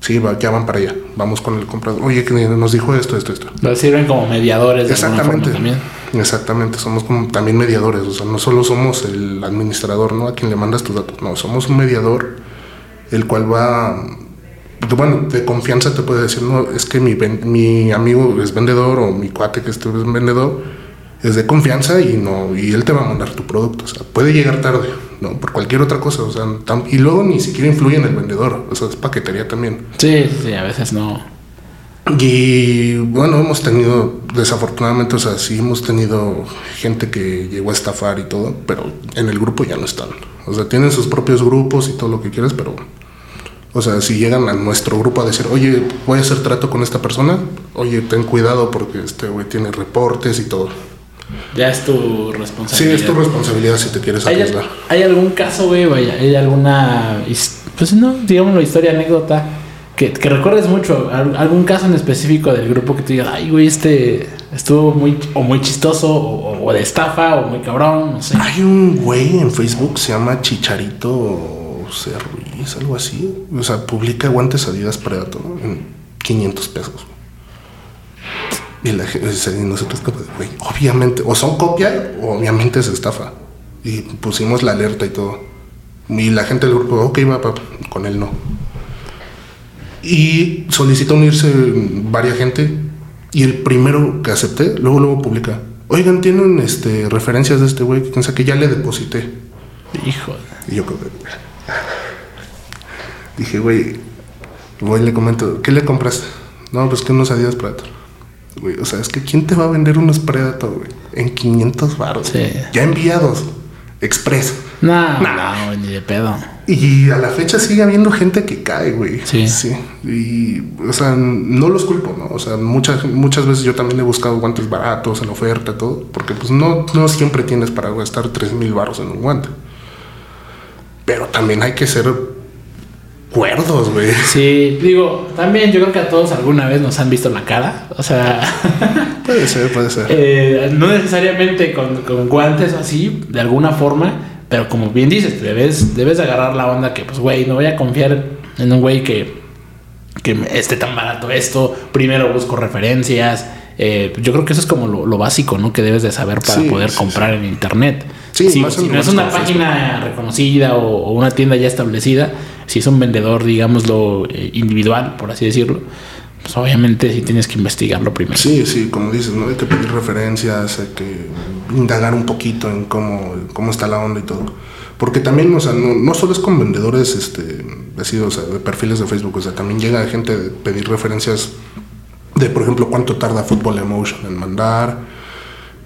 Sí, va, ya van para allá. Vamos con el comprador. Oye, que nos dijo esto, esto, esto. Lo sirven como mediadores de Exactamente. forma también. Exactamente, somos como también mediadores, o sea, no solo somos el administrador, ¿no? A quien le mandas tus datos, no, somos un mediador, el cual va, bueno, de confianza te puede decir, no, es que mi, mi amigo es vendedor o mi cuate que este es vendedor, es de confianza y no, y él te va a mandar tu producto, o sea, puede llegar tarde, ¿no? Por cualquier otra cosa, o sea, tam- y luego ni siquiera influye en el vendedor, o sea, es paquetería también. Sí, sí, sí, a veces no. Y bueno, hemos tenido, desafortunadamente, o sea, sí hemos tenido gente que llegó a estafar y todo, pero en el grupo ya no están. O sea, tienen sus propios grupos y todo lo que quieras, pero, o sea, si llegan a nuestro grupo a decir, oye, voy a hacer trato con esta persona, oye, ten cuidado porque este güey tiene reportes y todo. Ya es tu Sí, responsabilidad. es tu responsabilidad si te quieres ¿Hay, arriesgar. hay algún caso, güey? Vaya, ¿Hay alguna, pues no, digámoslo, historia, anécdota, que, que recuerdes mucho? Al- ¿Algún caso en específico del grupo que tú digas, ay, güey, este estuvo muy, o muy chistoso, o, o de estafa, o muy cabrón, no sé? Hay un güey en Facebook, se llama Chicharito C. Ruiz, algo así. O sea, publica guantes Adidas Predator en 500 pesos. Y la y nosotros güey, obviamente, o son copia, o obviamente es estafa. Y pusimos la alerta y todo. Y la gente del grupo, ok, va, con él no. Y solicitó unirse varias gente. Y el primero que acepté, luego luego publica. Oigan, tienen este, referencias de este güey que piensa que ya le deposité. Hijo. Y yo dije, güey, voy le comento, ¿qué le compraste? No, pues que unos Adidas Predator. Güey, o sea, es que ¿quién te va a vender unos Predator, güey? En 500 baros. Sí. Ya enviados. Express. No, no, güey, ni de pedo. Y a la fecha sigue habiendo gente que cae, güey. Sí. Y, o sea, no los culpo, ¿no? O sea, muchas, muchas veces yo también he buscado guantes baratos en oferta, todo. Porque, pues, no, no siempre tienes para gastar 3 mil baros en un guante. Pero también hay que ser cuerdos, güey. Sí, digo, también yo creo que a todos alguna vez nos han visto la cara. O sea, [laughs] Puede ser, puede ser. eh, no necesariamente con, con guantes así, de alguna forma, pero como bien dices, debes, debes de agarrar la onda que, pues, güey, no voy a confiar en un güey que, que esté tan barato esto. Primero busco referencias. Eh, yo creo que eso es como lo, lo básico, ¿no? Que debes de saber para Sí, poder sí, comprar en internet. Sí, si, si no es una página reconocida o, o una tienda ya establecida, si es un vendedor, digámoslo, eh, individual, por así decirlo, pues obviamente sí tienes que investigarlo primero. Sí, sí, como dices, ¿no? Hay que pedir referencias, hay que indagar un poquito en cómo, cómo está la onda y todo. Porque también, o sea, no, no solo es con vendedores, este, así, o sea, de perfiles de Facebook, o sea, también llega gente de pedir referencias de, por ejemplo, cuánto tarda Football Emotion en mandar,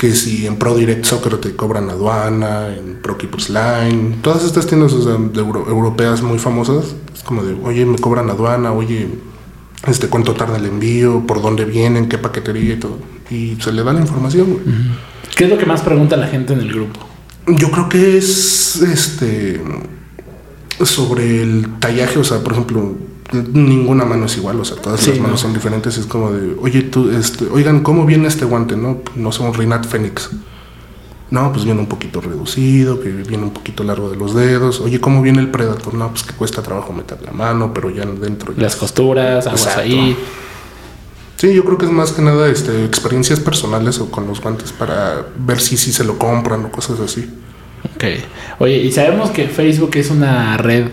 que si en Pro Direct Soccer te cobran aduana, en Pro Keepers Line, todas estas tiendas o sea, de euro- europeas muy famosas, es como de, oye, me cobran aduana, oye, este, cuánto tarda el envío, por dónde vienen, qué paquetería y todo. Y se le da la información, güey. ¿Qué es lo que más pregunta la gente en el grupo? Yo creo que es este sobre el tallaje, o sea, por ejemplo, ninguna mano es igual, o sea, todas Sí, las manos no. son diferentes. Es como de, oye, tú, este, oigan, ¿cómo viene este guante? No, no sé, un Rinat Fénix. No, pues viene un poquito reducido, que viene un poquito largo de los dedos. Oye, ¿cómo viene el Predator? No, pues que cuesta trabajo meter la mano, pero ya dentro. ya- Las costuras, aguas Exacto. ahí. Sí, yo creo que es más que nada este, experiencias personales o con los guantes para ver si, si se lo compran o cosas así. Ok. Oye, y sabemos que Facebook es una red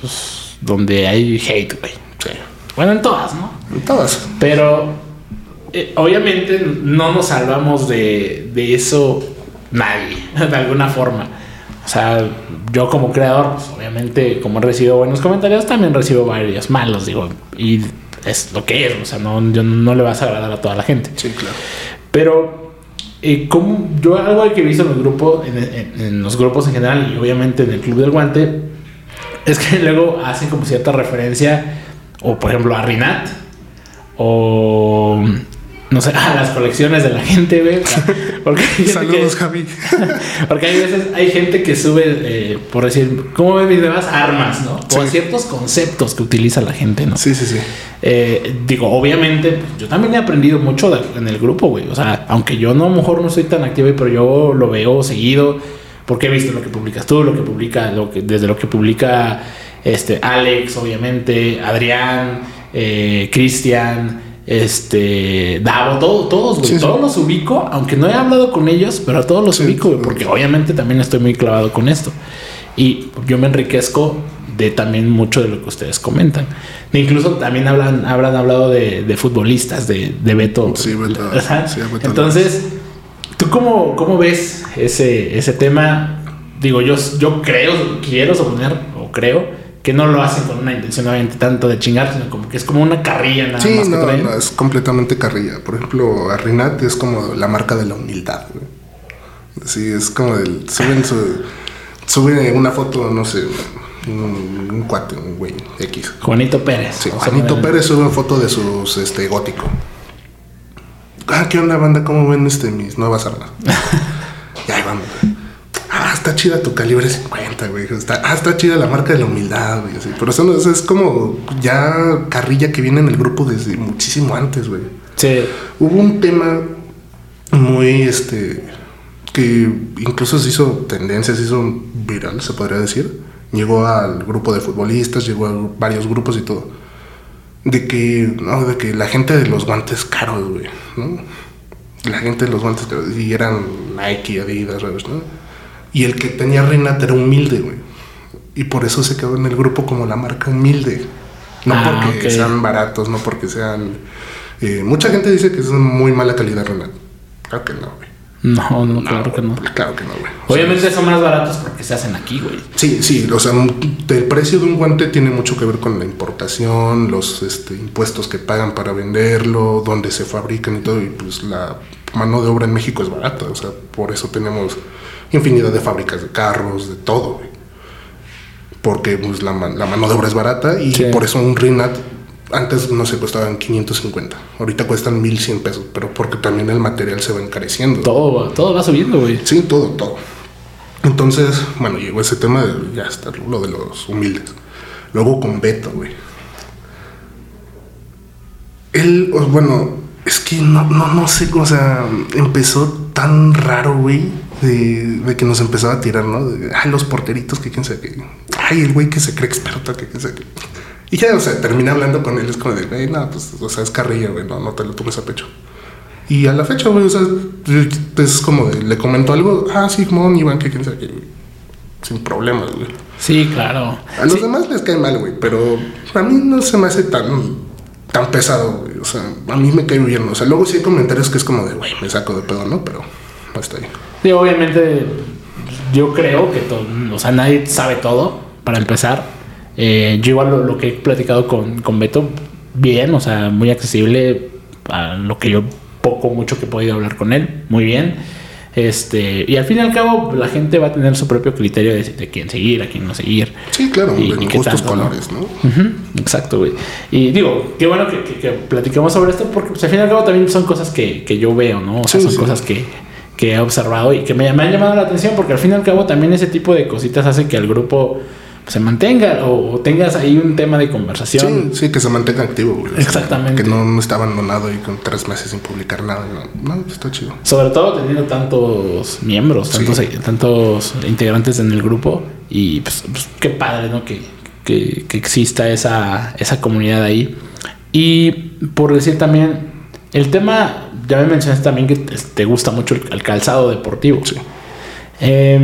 pues, donde hay hate, güey. Sí. Bueno, en todas, ¿no? Todas. Pero eh, obviamente no nos salvamos de, de eso nadie, [laughs] de alguna forma. O sea, yo como creador, pues, obviamente, como he recibido buenos comentarios, también recibo varios malos, digo, y es lo que es, o sea, no, yo no le vas a agradar a toda la gente. Sí, claro. Pero eh, como yo algo que he visto en los grupos, en, en- en los grupos en general y obviamente en el Club del Guante, [laughs] es que luego hacen como cierta referencia, o por ejemplo a Rinat, o no sé, [laughs] a las colecciones de la gente, güey. [laughs] Porque hay Saludos, que- Javi. porque hay veces hay gente que sube, eh, por decir, ¿cómo ven mis demás armas, no? O Sí. ciertos conceptos que utiliza la gente, ¿no? Sí, sí, sí. Eh, digo, obviamente, pues, yo también he aprendido mucho de- en el grupo, güey. O sea, aunque yo no, a lo mejor no soy tan activo, pero yo lo veo seguido porque he visto lo que publicas tú, lo que publica, lo que, desde lo que publica este Alex, obviamente, Adrián, eh, Cristian, este Davo, todo- todos, güey. Sí, sí. todos los ubico, aunque no he hablado con ellos, pero a todos los Sí. ubico, güey, porque obviamente también estoy muy clavado con esto. Y yo me enriquezco de también mucho de lo que ustedes comentan. E incluso también hablan, habrán hablado de, de futbolistas, de, de Beto. Sí, Beto. Ajá. Sí, Beto Entonces, ¿tú cómo, cómo ves ese, ese tema? Digo, yo, yo creo, quiero suponer, o creo, que no lo hacen con una intención obviamente tanto de chingar, sino como que es como una carrilla nada Sí, más no, no, es completamente carrilla. Por ejemplo, a Rinat es como la marca de la humildad, güey. Sí, es como el. Suben su. Sube una foto, no sé, un, un cuate, un güey, X. Juanito Pérez. Sí, Juanito Pérez sube una foto de sus este gótico. Ah, ¿qué onda, banda? ¿Cómo ven este mis nuevas armas? [laughs] y ahí vamos, güey. Ah, está chida tu calibre 50, güey. Está, ah, está chida la marca de la humildad, güey. así. Pero eso no- eso es como ya carrilla que viene en el grupo desde muchísimo antes, güey. Sí. Hubo un tema muy, este, que incluso se hizo tendencia, se hizo viral, se podría decir. Llegó al grupo de futbolistas, llegó a varios grupos y todo. De que, no, de que la gente de los guantes caros, güey, ¿no? La gente de los guantes caros, y eran Nike, Adidas, ¿sabes, no? Y el que tenía Renat era humilde, güey. Y por eso se quedó en el grupo como la marca humilde. No Ah, porque sean baratos, no porque sean... eh, mucha gente dice que es muy mala calidad Renat. Claro que no, güey. No, no, claro que no. Claro que no, güey. Obviamente son más baratos porque se hacen aquí, güey. Sí, sí, o sea, el precio de un guante tiene mucho que ver con la importación, los este, impuestos que pagan para venderlo, dónde se fabrican y todo, y pues la mano de obra en México es barata, o sea, por eso tenemos infinidad de fábricas de carros, de todo, güey. Porque pues, la, ma- la mano de obra es barata y Sí. por eso un Rinat antes no se costaban 550, ahorita cuestan 1100 pesos, pero porque también el material se va encareciendo. Todo, todo va subiendo, güey. Sí, todo, todo. Entonces, bueno, llegó ese tema de ya está, lo de los humildes. Luego con Beto, güey. Él, bueno, es que no, no, no sé, o sea, empezó tan raro, güey, de, de que nos empezaba a tirar, ¿no? De, ay, los porteritos, que quién sabe qué. Ay, el güey que se cree experto, que quién sabe qué. Y ya, o sea, terminé hablando con él, es como de, güey, no, pues, o sea, es carrilla, güey, no, no te lo tomes a pecho. Y a la fecha, güey, o sea, es como de, le comento algo, ah, sí, Mon, Iván, que quién sabe qué. Sin problemas, güey. Sí, claro. A los Sí. demás les cae mal, güey, pero a mí no se me hace tan, tan pesado, güey. O sea, a mí me cae bien. O sea, luego sí hay comentarios que es como de, güey, me saco de pedo, ¿no? Pero no está ahí. Sí, obviamente, yo creo que todo, o sea, nadie sabe todo, para empezar. Eh, yo igual lo, lo que he platicado con, con Beto, bien, o sea, muy accesible a lo que yo poco, mucho que he podido hablar con él, muy bien. Este, y al fin y al cabo, la gente va a tener su propio criterio de, de quién seguir, a quién no seguir. Sí, claro, Y- en y gustos tanto, ¿no? colores, ¿no? Exacto, güey. Y digo, qué bueno que, que, que platicamos sobre esto porque pues, al fin y al cabo también son cosas que, que yo veo, ¿no? O sea, Sí, son sí. cosas que, que he observado y que me, me han llamado la atención porque al fin y al cabo también ese tipo de cositas hace que el grupo se mantenga o, o tengas ahí un tema de conversación. Sí, sí, que se mantenga activo, güey. O sea, Exactamente. que no, no está abandonado y con tres meses sin publicar nada. No, está chido. Sobre todo teniendo tantos miembros, Sí. tantos, tantos integrantes en el grupo. Y pues, pues, qué padre, ¿no? Que, que, que exista esa, esa comunidad ahí. Y por decir también, el tema, ya me mencionaste también que te, te gusta mucho el, el calzado deportivo. Sí. Eh,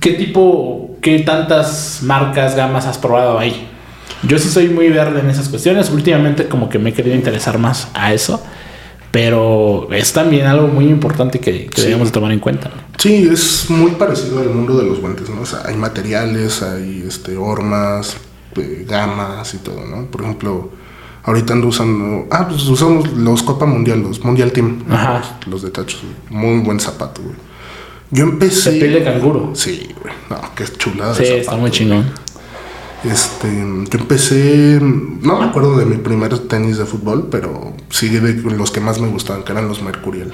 ¿Qué tipo, qué tantas marcas, gamas has probado ahí? Yo sí soy muy verde en esas cuestiones. Últimamente como que me he querido interesar más a eso. Pero es también algo muy importante que, que Sí. debemos de tomar en cuenta. Sí, es muy parecido al mundo de los guantes, ¿no? O sea, hay materiales, hay este, hormas, eh, gamas y todo, ¿no? Por ejemplo, Ahorita ando usando. Ah, pues usamos los Copa Mundial, los Mundial Team. Ajá. Los, los de tachos. Muy buen zapato, güey. Yo empecé. De piel de canguro. Sí, güey. No, qué chulada. Sí, está muy chingón. Este, yo empecé, no me acuerdo de mi primer tenis de fútbol, pero sí de los que más me gustaban, que eran los Mercurial.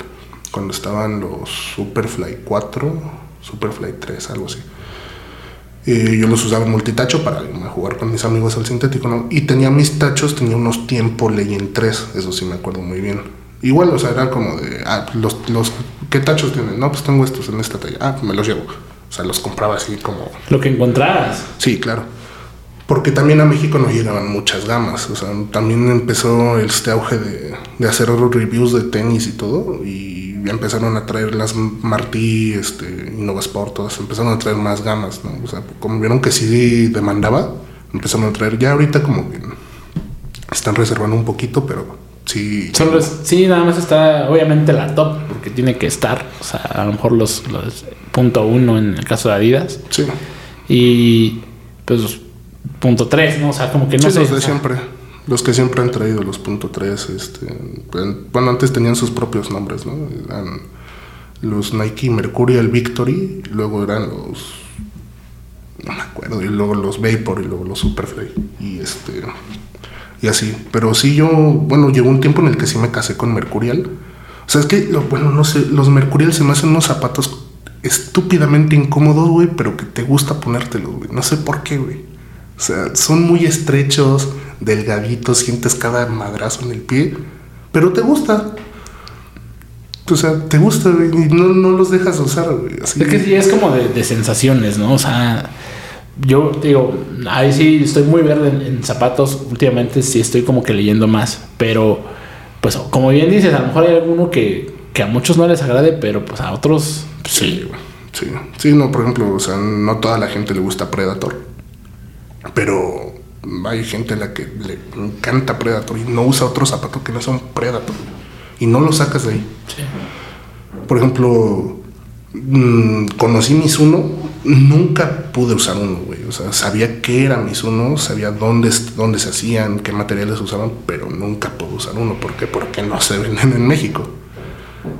Cuando estaban los Superfly 4, Superfly 3, algo así. Eh, yo los usaba en multitacho para jugar con mis amigos al sintético, ¿no? Y tenía mis tachos, tenía unos tiempo Legend 3, eso sí me acuerdo muy bien. Igual, o sea, era como de, ah, los, los, ¿qué tachos tienen? No, pues tengo estos en esta talla. Ah, pues me los llevo. O sea, los compraba así como Lo que encontraras. Sí, claro. Porque también a México no llegaban muchas gamas. O sea, también empezó este auge de, de hacer reviews de tenis y todo. Y ya empezaron a traer las Martí, este, Innova Sport, todas. Empezaron a traer más gamas, ¿no? O sea, como vieron que sí demandaba, empezaron a traer. Ya ahorita como que están reservando un poquito, pero sí. Son los- sí, nada más está obviamente la top, porque tiene que estar. O sea, a lo mejor los, los punto uno en el caso de Adidas. Sí, Y pues punto tres, ¿no? O sea, como que no sí sé. los de o sea, siempre. Los que siempre han traído los punto tres, este, bueno, antes tenían sus propios nombres, ¿no? Eran los Nike Mercurial Victory, luego eran los, no me acuerdo, y luego los Vapor y luego los Superfly y este, y así. Pero sí yo, bueno, llegó un tiempo en el que sí me casé con Mercurial. O sea, es que, bueno, no sé, los Mercurial se me hacen unos zapatos estúpidamente incómodos, güey, pero que te gusta ponértelos, güey. No sé por qué, güey. O sea, son muy estrechos, delgaditos, sientes cada madrazo en el pie, pero te gusta. O sea, te gusta, güey, y no, no los dejas usar, güey. Así. Es que sí, es como de, de sensaciones, ¿no? O sea, yo te digo, ahí sí estoy muy verde en, en zapatos. Últimamente sí estoy como que leyendo más, pero pues como bien dices, a lo mejor hay alguno que, que a muchos no les agrade, pero pues a otros pues, Sí. Sí, sí, no, por ejemplo, o sea, no toda la gente le gusta Predator, pero hay gente a la que le encanta Predator y no usa otro zapato que no sea un Predator y no lo sacas de ahí. Sí. Por ejemplo, mm, conocí Mizuno, nunca pude usar uno, güey. O sea, sabía qué era Mizuno, sabía dónde, dónde se hacían, qué materiales usaban, pero nunca pude usar uno. ¿Por qué? Porque no se venden en México.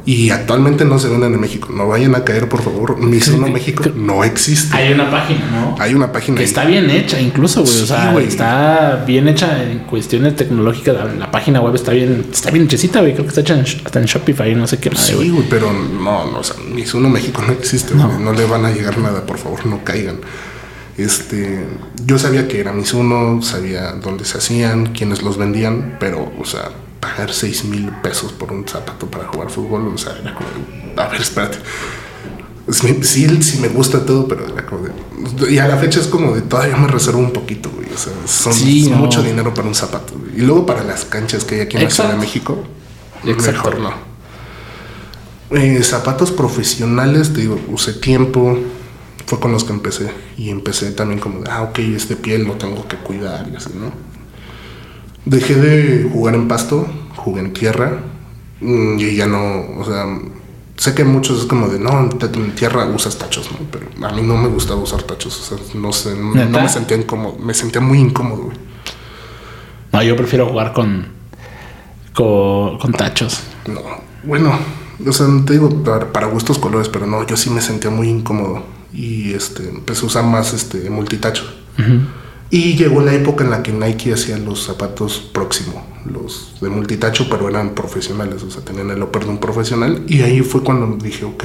Y actualmente no se venden en México. No vayan a caer, por favor. Mizuno México no existe. Hay una página, ¿no? Hay una página. Que está bien hecha, incluso, güey. o sea, güey. está bien hecha en cuestiones tecnológicas. La, la página web está bien, está bien hechecita, güey. Creo que está hecha en, hasta en Shopify, no sé qué madre, Sí, güey. güey, pero no, no, o sea, Mizuno México no existe, No. güey, no. le van a llegar nada, por favor, no caigan. Este, yo sabía que era Mizuno, sabía dónde se hacían, quiénes los vendían, pero, o sea, pagar 6 mil pesos por un zapato para jugar fútbol, o sea, era como, de, a ver, espérate. Sí, sí, sí me gusta todo, pero era como de, y a la fecha es como de todavía me reservo un poquito, güey. O sea, son Sí, es no. mucho dinero para un zapato. güey. Y luego para las canchas que hay aquí en la Ciudad de. México, Exacto. mejor no. Eh, zapatos profesionales, te digo, usé tiempo, fue con los que empecé. Y empecé también como de, ah, ok, este piel lo tengo que cuidar y así, ¿no? Dejé de jugar en pasto, jugué en tierra mm, y ya no, o sea, sé que muchos es como de, no, en tierra usas tachos, ¿no? Pero a mí no me gustaba usar tachos, o sea, no sé, no, me sentía incómodo, me sentía muy incómodo, güey. No, yo prefiero jugar con, con, con tachos. No, bueno, o sea, te digo, para, para gustos colores, pero no, yo sí me sentía muy incómodo y este, empecé a usar más este multitacho. Y llegó la época en la que Nike hacía los zapatos próximo, los de multitacho, pero eran profesionales, o sea, tenían el upper de un profesional. Y ahí fue cuando dije, ok,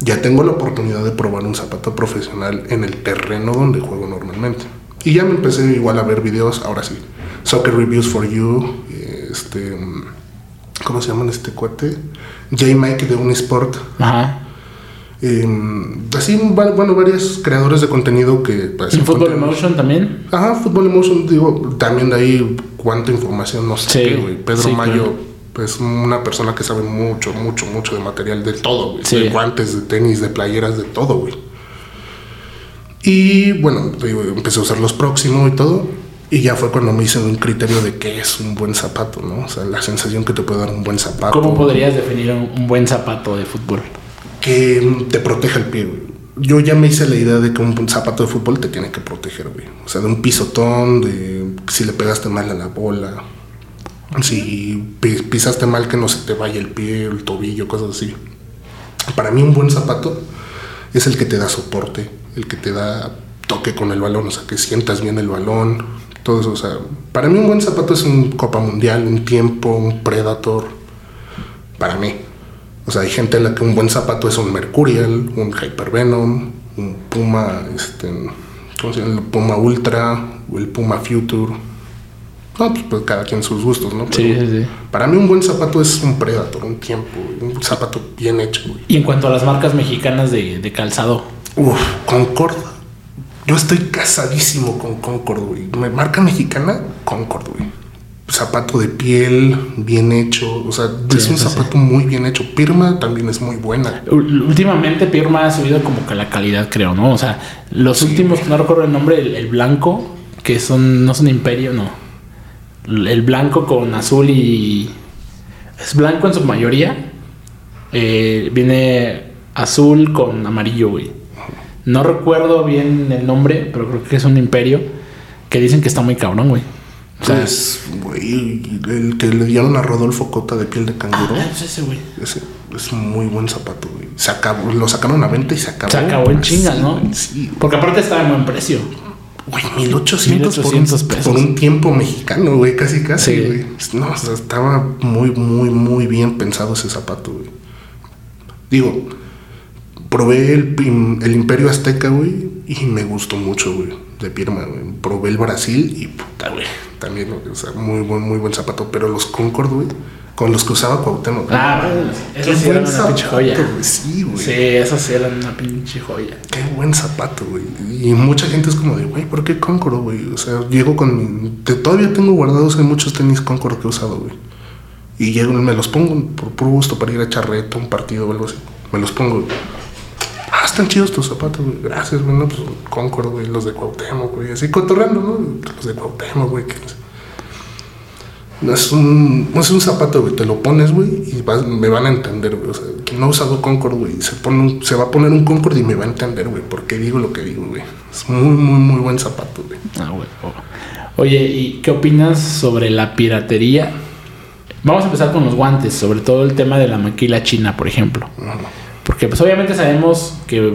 ya tengo la oportunidad de probar un zapato profesional en el terreno donde juego normalmente. Y ya me empecé igual a ver videos, ahora sí. Soccer Reviews for You, este, ¿cómo se llaman este cuate? J. Mike de Unisport. Ajá. Eh, así, bueno, varios creadores de contenido que... pues, ¿En Football Emotion también? Ajá, Fútbol Emotion, digo, también de ahí cuánta información no sé, Sí, qué, güey. Pedro sí, Mayo claro. es una persona que sabe mucho, mucho, mucho de material, de todo, güey. Sí. De guantes, de tenis, de playeras, de todo, güey. Y bueno, digo, empecé a usar los próximos y todo. Y ya fue cuando me hice un criterio de qué es un buen zapato, ¿no? O sea, la sensación que te puede dar un buen zapato. ¿Cómo podrías definir un buen zapato de fútbol? Que te proteja el pie, yo ya me hice la idea de que un zapato de fútbol te tiene que proteger, güey. O sea, de un pisotón, de si le pegaste mal a la bola, si pisaste mal que no se te vaya el pie, el tobillo, cosas así. Para mí un buen zapato es el que te da soporte, el que te da toque con el balón, o sea, que sientas bien el balón, todo eso. O sea, para mí un buen zapato es un Copa Mundial, un Tiempo, un Predator. Para mí. O sea, hay gente en la que un buen zapato es un Mercurial, un Hypervenom, un Puma, este, ¿cómo se llama? El Puma Ultra o el Puma Future. No, pues, pues cada quien sus gustos, ¿no? sí, sí, sí. Para mí un buen zapato es un Predator, un tiempo, un zapato bien hecho. Güey. Y en cuanto a las marcas mexicanas de, de calzado. Uf, Concord. Yo estoy casadísimo con Concord, güey. Marca mexicana, Concord, güey. Zapato de piel, bien hecho. O sea, es un zapato muy bien hecho. Pirma también es muy buena. Últimamente Pirma ha subido como que la calidad, creo, ¿no? O sea, los últimos, no recuerdo el nombre, el, el blanco, que son, no son Imperio, no el blanco con azul y es blanco en su mayoría. Eh, viene azul con amarillo, güey. No recuerdo bien el nombre, pero creo que es un imperio que dicen que está muy cabrón, güey. O sea, es, güey, el que le dieron a Rodolfo Cota de piel de canguro. Ah, es ese, güey. Ese es un muy buen zapato, güey. Se acabó, lo sacaron a venta y se acabó. Se acabó en chingas, ¿no? Sí. Porque aparte estaba en buen precio. Güey, 1800, 1800 por, pesos. por un tiempo mexicano, güey, casi casi, güey. No, o sea, estaba muy, muy, muy bien pensado ese zapato, güey. Digo, probé el, el Imperio Azteca, güey, y me gustó mucho, güey, de Pirma, güey. Probé el Brasil y puta, güey, también, o sea, muy buen, muy buen zapato. Pero los Concord, güey, con los que usaba Cuauhtémoc. Ah, bueno, eso sí era una pinche joya. Sí, güey. Sí, eso sí era una pinche joya. Qué buen zapato, güey. Y mucha gente es como de, güey, ¿por qué Concord, güey? O sea, llego con mi... todavía tengo guardados hay muchos tenis Concord que he usado, güey. Y llego, me los pongo por puro gusto para ir a echar reto, un partido o algo así. Me los pongo. Ah, están chidos tus zapatos, güey. Gracias, güey. No, pues Concord, güey. Los de Cuauhtémoc, güey. Así cotorreando, ¿no? Los de Cuauhtémoc, güey. Que es un, es un zapato, güey. Te lo pones, güey, y me van a entender, güey. O sea, quien no ha usado Concord, güey, se, pone se va a poner un Concord y me va a entender, güey, porque digo lo que digo, güey. Es muy, muy, muy buen zapato, güey. Ah, güey. Oye, ¿y qué opinas sobre la piratería? Vamos a empezar con los guantes, sobre todo el tema de la maquila china, por ejemplo. Porque, pues, obviamente sabemos que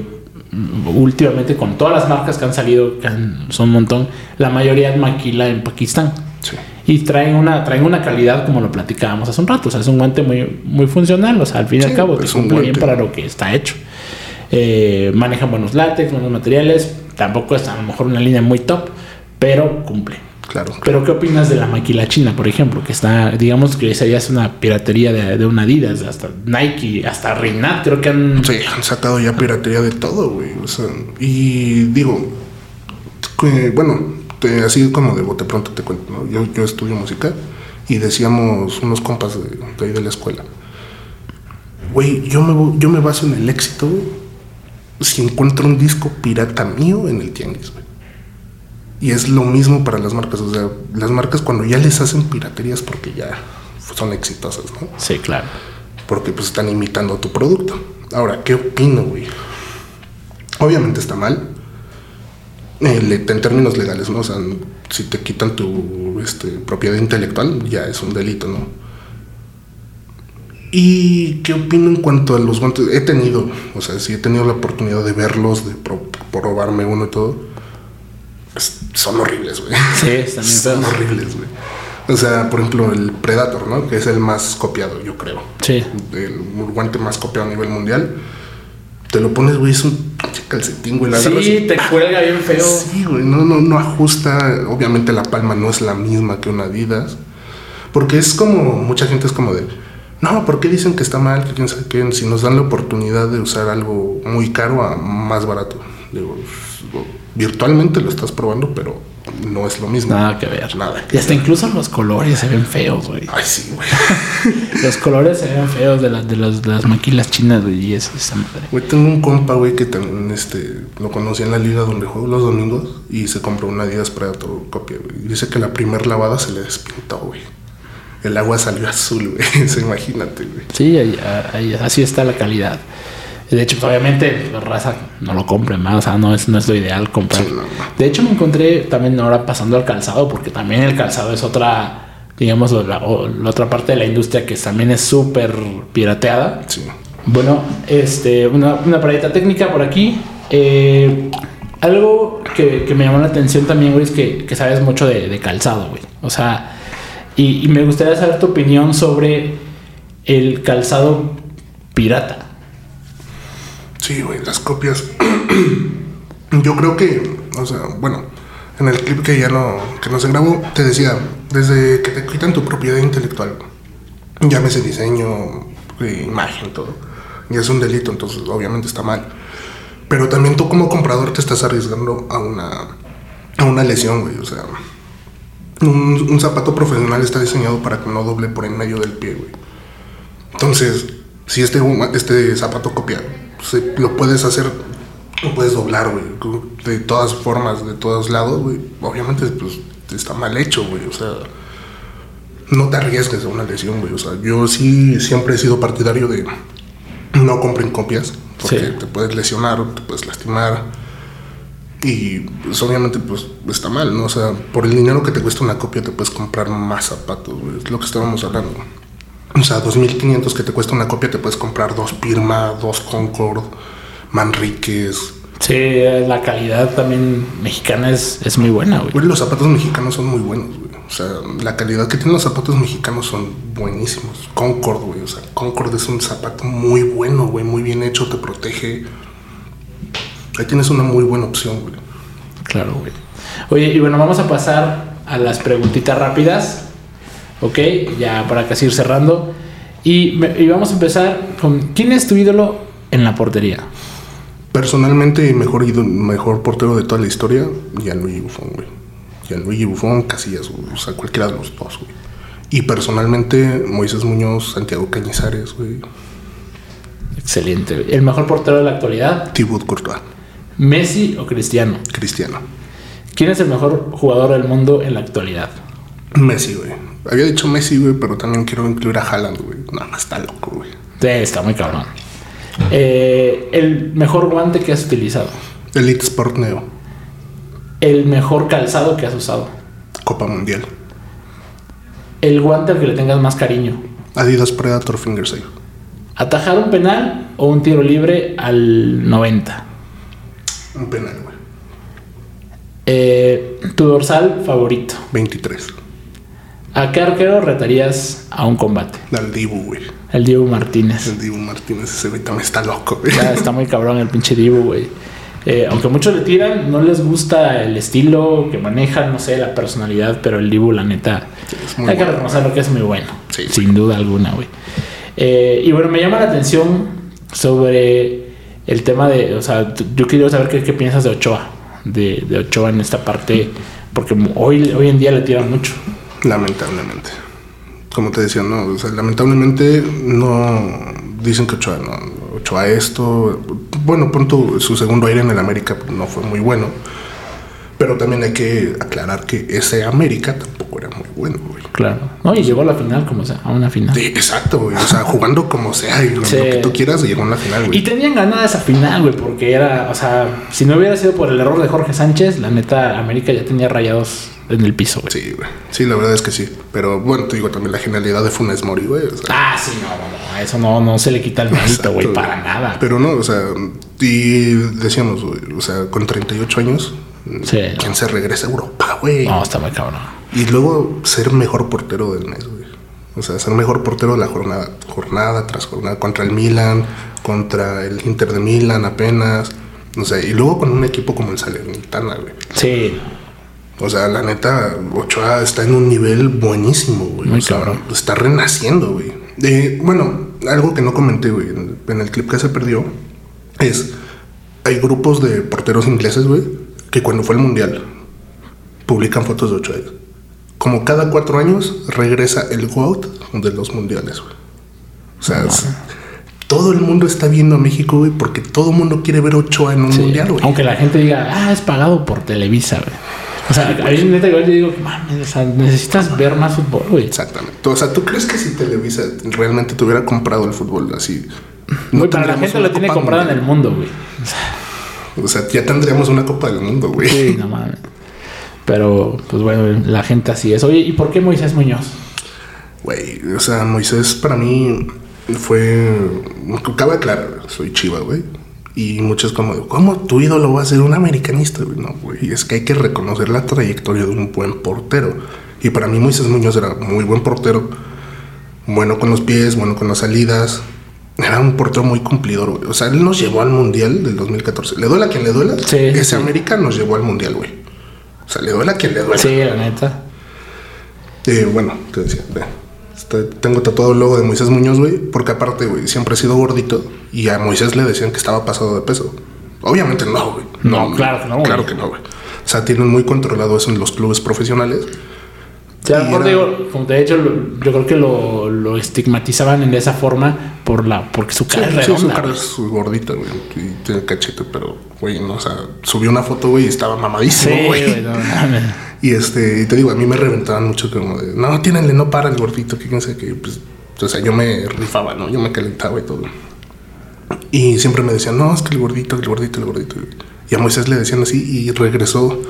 últimamente con todas las marcas que han salido, que son un montón, la mayoría es maquila en Pakistán. Sí y traen una, traen una calidad como lo platicábamos hace un rato. O sea, es un guante muy, muy funcional. O sea, al fin y al cabo, te cumple bien para lo que está hecho. Eh, manejan buenos látex, buenos materiales. Tampoco es a lo mejor una línea muy top, pero cumple. Claro, Pero ¿qué opinas de la maquila china, por ejemplo? Que está, digamos que esa ya es una piratería de, de una Adidas, hasta Nike, hasta Reinat, creo que han... Sí, han sacado ya piratería de todo, güey. O sea, y digo, bueno, así como de bote pronto te cuento, ¿no? yo, yo estudio música y decíamos unos compas de, ahí de la escuela, güey, yo me, yo me baso en el éxito si encuentro un disco pirata mío en el tianguis, güey. Y es lo mismo para las marcas, o sea, las marcas cuando ya les hacen piraterías porque ya son exitosas, ¿no? Sí, claro. Porque pues están imitando tu producto. Ahora, ¿qué opino, güey? Obviamente está mal, eh, en términos legales, ¿no? O sea, si te quitan tu este, propiedad intelectual, ya es un delito, ¿no? ¿Y qué opino en cuanto a los guantes? He tenido, o sea, sí he tenido la oportunidad de verlos, de probarme uno y todo. Son horribles, güey. Sí, también son horribles, güey. O sea, por ejemplo, el Predator, ¿no? Que es el más copiado, yo creo. Sí. El guante más copiado a nivel mundial te lo pones, güey, es un calcetín, güey. sí, te cuelga bien feo. Sí, güey, no, no, no ajusta. Obviamente la palma no es la misma que una Adidas. Porque es como, mucha gente es como de, no, ¿por qué dicen que está mal? Que quién sabe qué? Si nos dan la oportunidad de usar algo muy caro a más barato. Digo, virtualmente lo estás probando, pero no es lo mismo. Nada que ver. Nada. y hasta incluso los colores se ven feos, güey. Ay, sí, güey. [laughs] los colores se ven feos de, las de, las maquilas chinas, güey. Y es esa madre. Güey, tengo un compa, güey, que también este, lo conocí en la liga donde juego los domingos y se compró una Adidas Predator copia, güey. Dice que la primera lavada se le despintó, güey. El agua salió [laughs] azul, güey. [laughs] imagínate, güey. Sí, así está la calidad. De hecho, pues, obviamente, la raza no lo compren más, o sea, no es, no es lo ideal comprar. Sí, no, no. De hecho, me encontré también ahora pasando al calzado, porque también el calzado es otra, digamos, la, otra parte de la industria que también es súper pirateada. Sí. Bueno, este, una, una paradita técnica por aquí. Eh, algo que, que me llamó la atención también, güey, es que, que sabes mucho de, de calzado, güey. O sea, y, y me gustaría saber tu opinión sobre el calzado pirata. Sí, güey, las copias. [clears throat] Yo creo que, o sea, bueno, en el clip que ya no, que no se grabó, te decía, desde que te quitan tu propiedad intelectual, llámese diseño, eh, imagen, todo, ya es un delito, entonces obviamente está mal. Pero también tú como comprador te estás arriesgando a una, a una lesión, güey, o sea, un, un zapato profesional está diseñado para que no doble por en medio del pie, güey. Entonces, si este, este zapato copia, se- lo puedes hacer, lo puedes doblar, güey, de todas formas, de todos lados, güey. Obviamente, pues, está mal hecho, güey, o sea, no te arriesgues a una lesión, güey. O sea, yo sí siempre he sido partidario de no compren copias, porque Sí. te puedes lesionar, te puedes lastimar. Y pues obviamente pues está mal, ¿no? O sea, por el dinero que te cuesta una copia te puedes comprar más zapatos, güey. Es lo que estábamos hablando. O sea, 2.500 que te cuesta una copia te puedes comprar dos Pirma, dos Concord, Manriques. Sí, la calidad también mexicana es, es muy buena, güey. Güey, los zapatos mexicanos son muy buenos, güey. O sea, la calidad que tienen los zapatos mexicanos son buenísimos. Concord, güey. O sea, Concord es un zapato muy bueno, güey. Muy bien hecho, te protege. Ahí tienes una muy buena opción, güey. Claro, güey. Oye, y bueno, vamos a pasar a las preguntitas rápidas. Ok, ya para casi ir cerrando. Y, y vamos a empezar con: ¿quién es tu ídolo en la portería? Personalmente, mejor, mejor portero de toda la historia, Gianluigi Buffon, güey. Gianluigi Buffon, Casillas, güey. O sea, cualquiera de los dos, güey. Y personalmente, Moisés Muñoz, Santiago Cañizares, güey. Excelente. El mejor portero de la actualidad: Thibaut Courtois, Messi o Cristiano. Cristiano. ¿Quién es el mejor jugador del mundo en la actualidad? Messi, güey. Había dicho Messi, güey, pero también quiero incluir a Haaland, güey. No, no, está loco, güey. Sí, está muy cabrón. Eh, el mejor guante que has utilizado. Elite Sport Neo, El mejor calzado que has usado. Copa Mundial. El guante al que le tengas más cariño. Adidas Predator Finger Save. ¿Atajar un penal o un tiro libre al 90? Un penal, güey. Eh, tu dorsal favorito. 23. ¿A qué arquero retarías a un combate? Al Dibu, güey. El Diego Martínez. El Dibu Martínez, ese güey también está loco, güey. Ya está muy cabrón el pinche Dibu, güey. Eh, aunque muchos le tiran, no les gusta el estilo que manejan, no sé, la personalidad, pero el Dibu, la neta, es muy hay que reconocerlo que es muy bueno. Sí, sin duda alguna, güey. Eh, y bueno, me llama la atención sobre el tema de, o sea, yo quiero saber qué, qué piensas de Ochoa, de, de Ochoa en esta parte, porque hoy, hoy en día le tiran mucho. Lamentablemente. Como te decía, no, o sea, lamentablemente no dicen que Ochoa no, Ochoa esto, bueno, pronto su segundo aire en el América pues, no fue muy bueno, pero también hay que aclarar que ese América tampoco era muy bueno, güey. Claro. No, y llegó a la final, como sea, a una final. Sí, exacto, güey, o sea, jugando como sea y lo, Sí. lo que tú quieras llegó a la final, Y güey. tenían ganada esa final, güey, porque era, o sea, si no hubiera sido por el error de Jorge Sánchez, la neta, América ya tenía rayados en el piso, güey. Sí, güey. Sí, la verdad es que sí. Pero bueno, te digo también la genialidad de Funes Mori, güey. o sea, Ah, sí, no, no, no, eso no, no se le quita el mérito, güey, para nada. Pero no, o sea, y decíamos, güey, o sea, con 38 años, Sí. ¿quién se regresa a Europa, güey? No, está muy cabrón. Y luego ser mejor portero del mes, güey. O sea, ser mejor portero de la jornada, jornada tras jornada, contra el Milan, contra el Inter de Milan apenas. O sea, y luego con un equipo como el Salernitana, güey. Sí, O sea, la neta, Ochoa está en un nivel buenísimo, güey. Muy O sea, cabrón. Está renaciendo, güey. Eh, bueno, algo que no comenté, güey, en, el clip que se perdió, es, hay grupos de porteros ingleses, güey, que cuando fue el Mundial, publican fotos de Ochoa. Como cada cuatro años regresa el GOAT de los mundiales, güey. O sea, es- todo el mundo está viendo a México, güey, porque todo el mundo quiere ver Ochoa en un sí. mundial, güey. Aunque la gente diga, ah, es pagado por Televisa, güey. O sea, a mí neta igual yo digo, mames, o sea, necesitas ver más fútbol, güey. Exactamente. O sea, ¿tú crees que si Televisa realmente te hubiera comprado el fútbol así Güey, para la gente lo tiene comprado en el mundo, güey. O sea, ya tendríamos una Copa del Mundo, güey. Sí, [laughs] no mames. Pero, pues bueno, la gente así es. Oye, ¿y por qué Moisés Muñoz? Güey, o sea, Moisés para mí fue. Cabe aclarar, soy chiva, güey. Y muchos como, ¿cómo tu ídolo va a ser un americanista? No, güey. Es que hay que reconocer la trayectoria de un buen portero. Y para mí Moisés Muñoz era muy buen portero. Bueno con los pies, bueno con las salidas. Era un portero muy cumplidor, güey. O sea, él nos llevó al Mundial del 2014. ¿Le duela a quien le duela? Sí, Ese sí. América nos llevó al Mundial, güey. O sea, le duela a quien le duela. Sí, la neta. Eh, bueno, te decía, ve, este, tengo tatuado el logo de Moisés Muñoz, güey, porque aparte, güey, siempre he sido gordito y a Moisés le decían que estaba pasado de peso. Obviamente no, güey. No, claro que no, Claro que no, güey. O sea, tienen muy controlado eso en los clubes profesionales. Sí, a lo mejor digo, como de hecho, lo- yo creo que lo, lo estigmatizaban de esa forma por la, porque su Sí, cara es sí, su redonda. cara es gordita, güey, y tiene cachete, pero, güey, no, o sea, subió una foto, güey, y estaba mamadísimo, Sí, güey. güey, no. Y este, y te digo, a mí me reventaban mucho como de, no, tírenle, no para el gordito, que quién sabe que, pues, o sea, yo me rifaba, ¿no? Yo me calentaba y todo. Y siempre me decían, no, es que el gordito, el gordito, el gordito. Y a Moisés le decían así y regresó,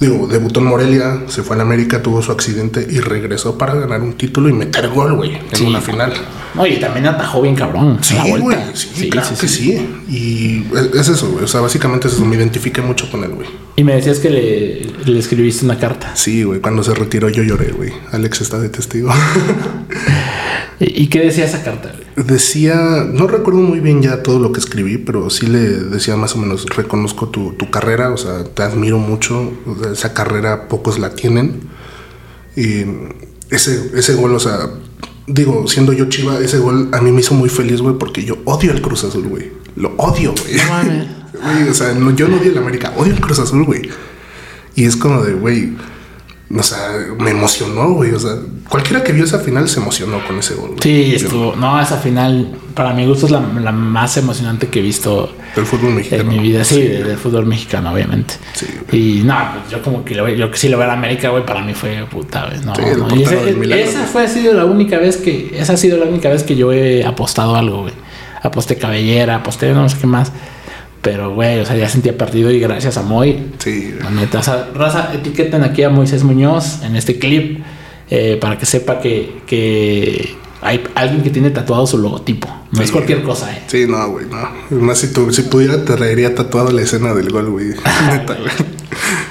digo, debutó en Morelia, se fue a la América, tuvo su accidente y regresó para ganar un título y meter gol, güey, en Sí. una final. No, y también atajó bien cabrón. Sí, güey, sí, claro que sí. Y es, es eso, güey, o sea, básicamente es eso, me identifiqué mucho con él, güey. Y me decías que le, le escribiste una carta. Sí, güey, cuando se retiró yo lloré, güey. Alex está de testigo. [laughs] ¿Y, y qué decía esa carta? güey? Decía, no recuerdo muy bien ya todo lo que escribí, pero sí le decía más o menos, reconozco tu, tu carrera, o sea, te admiro mucho, o sea, esa carrera pocos la tienen. Y ese, ese gol, o sea, digo, siendo yo chiva, ese gol a mí me hizo muy feliz, güey, porque yo odio el Cruz Azul, güey. Lo odio, güey. [laughs] O sea, no, yo no odio el América, odio el Cruz Azul, güey. Y es como de, güey, o sea, me emocionó, güey. O sea, cualquiera que vio esa final se emocionó con ese gol. güey. Sí, estuvo. No, esa final, para mi gusto, es la, la más emocionante que he visto Del fútbol en mexicano. mi vida. Sí, de- del fútbol mexicano, obviamente. Sí. Y no, pues yo como que lo, yo que sí lo veo a América, güey, para mí fue puta, güey. No, Sí, no. Y ese- milagro, esa güey. fue ha sido la única vez que, esa ha sido la única vez que yo he apostado algo, güey. Aposté cabellera, aposté no sé qué más. Pero, güey, o sea, ya sentía perdido y gracias a Moy, Sí, La neta, o sea, raza, etiqueten aquí a Moisés Muñoz en este clip eh, para que sepa que, que hay alguien que tiene tatuado su logotipo. No es cualquier cosa, eh. sí, no, güey, no. Más si, tu- si pudiera, te traería tatuado la escena del gol, güey. [laughs] [laughs] Neta, güey.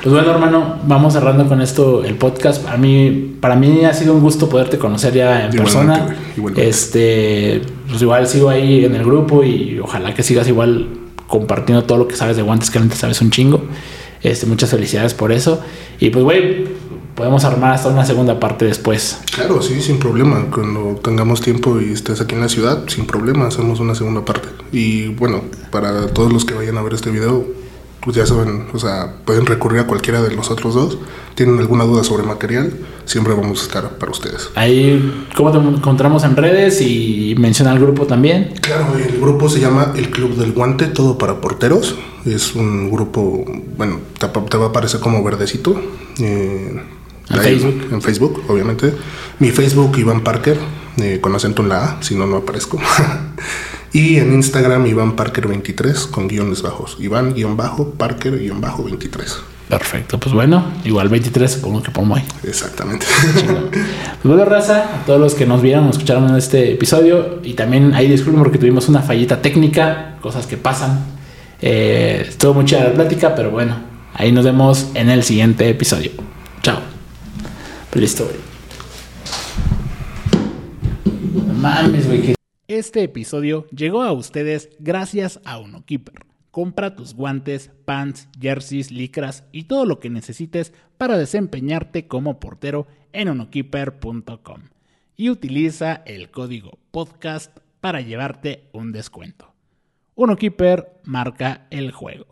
Pues bueno, hermano, vamos cerrando con esto el podcast. A mí, para mí ha sido un gusto poderte conocer ya en Igualmente, persona. Este, pues igual sigo ahí en el grupo y ojalá que sigas igual compartiendo todo lo que sabes de guantes, que realmente sabes un chingo. Este, muchas felicidades por eso. Y pues, güey, podemos armar hasta una segunda parte después. Claro, sí, sin problema. Cuando tengamos tiempo y estés aquí en la ciudad, sin problema, hacemos una segunda parte. Y bueno, para todos los que vayan a ver este video, pues ya saben, o sea, pueden recurrir a cualquiera de los otros dos. Tienen alguna duda sobre material, siempre vamos a estar para ustedes. Ahí, ¿cómo te encontramos en redes? Y menciona al grupo también. Claro, el grupo se llama El Club del Guante, todo para porteros. Es un grupo, bueno, te, te va a aparecer como verdecito. eh, En ahí, Facebook. En Facebook, obviamente. Mi Facebook, Iván Parker, eh, con acento en la A, si no, no aparezco. [laughs] y en Instagram, Iván Parker23, con guiones bajos. Iván, guion bajo, Parker, guion bajo, 23. Perfecto, pues bueno, igual 23, supongo que pongo ahí. Exactamente. [laughs] Pues bueno, raza, a todos los que nos vieron, nos escucharon en este episodio. Y también ahí disculpen porque tuvimos una fallita técnica, cosas que pasan. Eh, estuvo mucha la plática, pero bueno, ahí nos vemos en el siguiente episodio. Chao. Pues listo, güey. No mames, güey. Este episodio llegó a ustedes gracias a UnoKeeper. Compra tus guantes, pants, jerseys, licras y todo lo que necesites para desempeñarte como portero en unokeeper.com y utiliza el código podcast para llevarte un descuento. UnoKeeper marca el juego.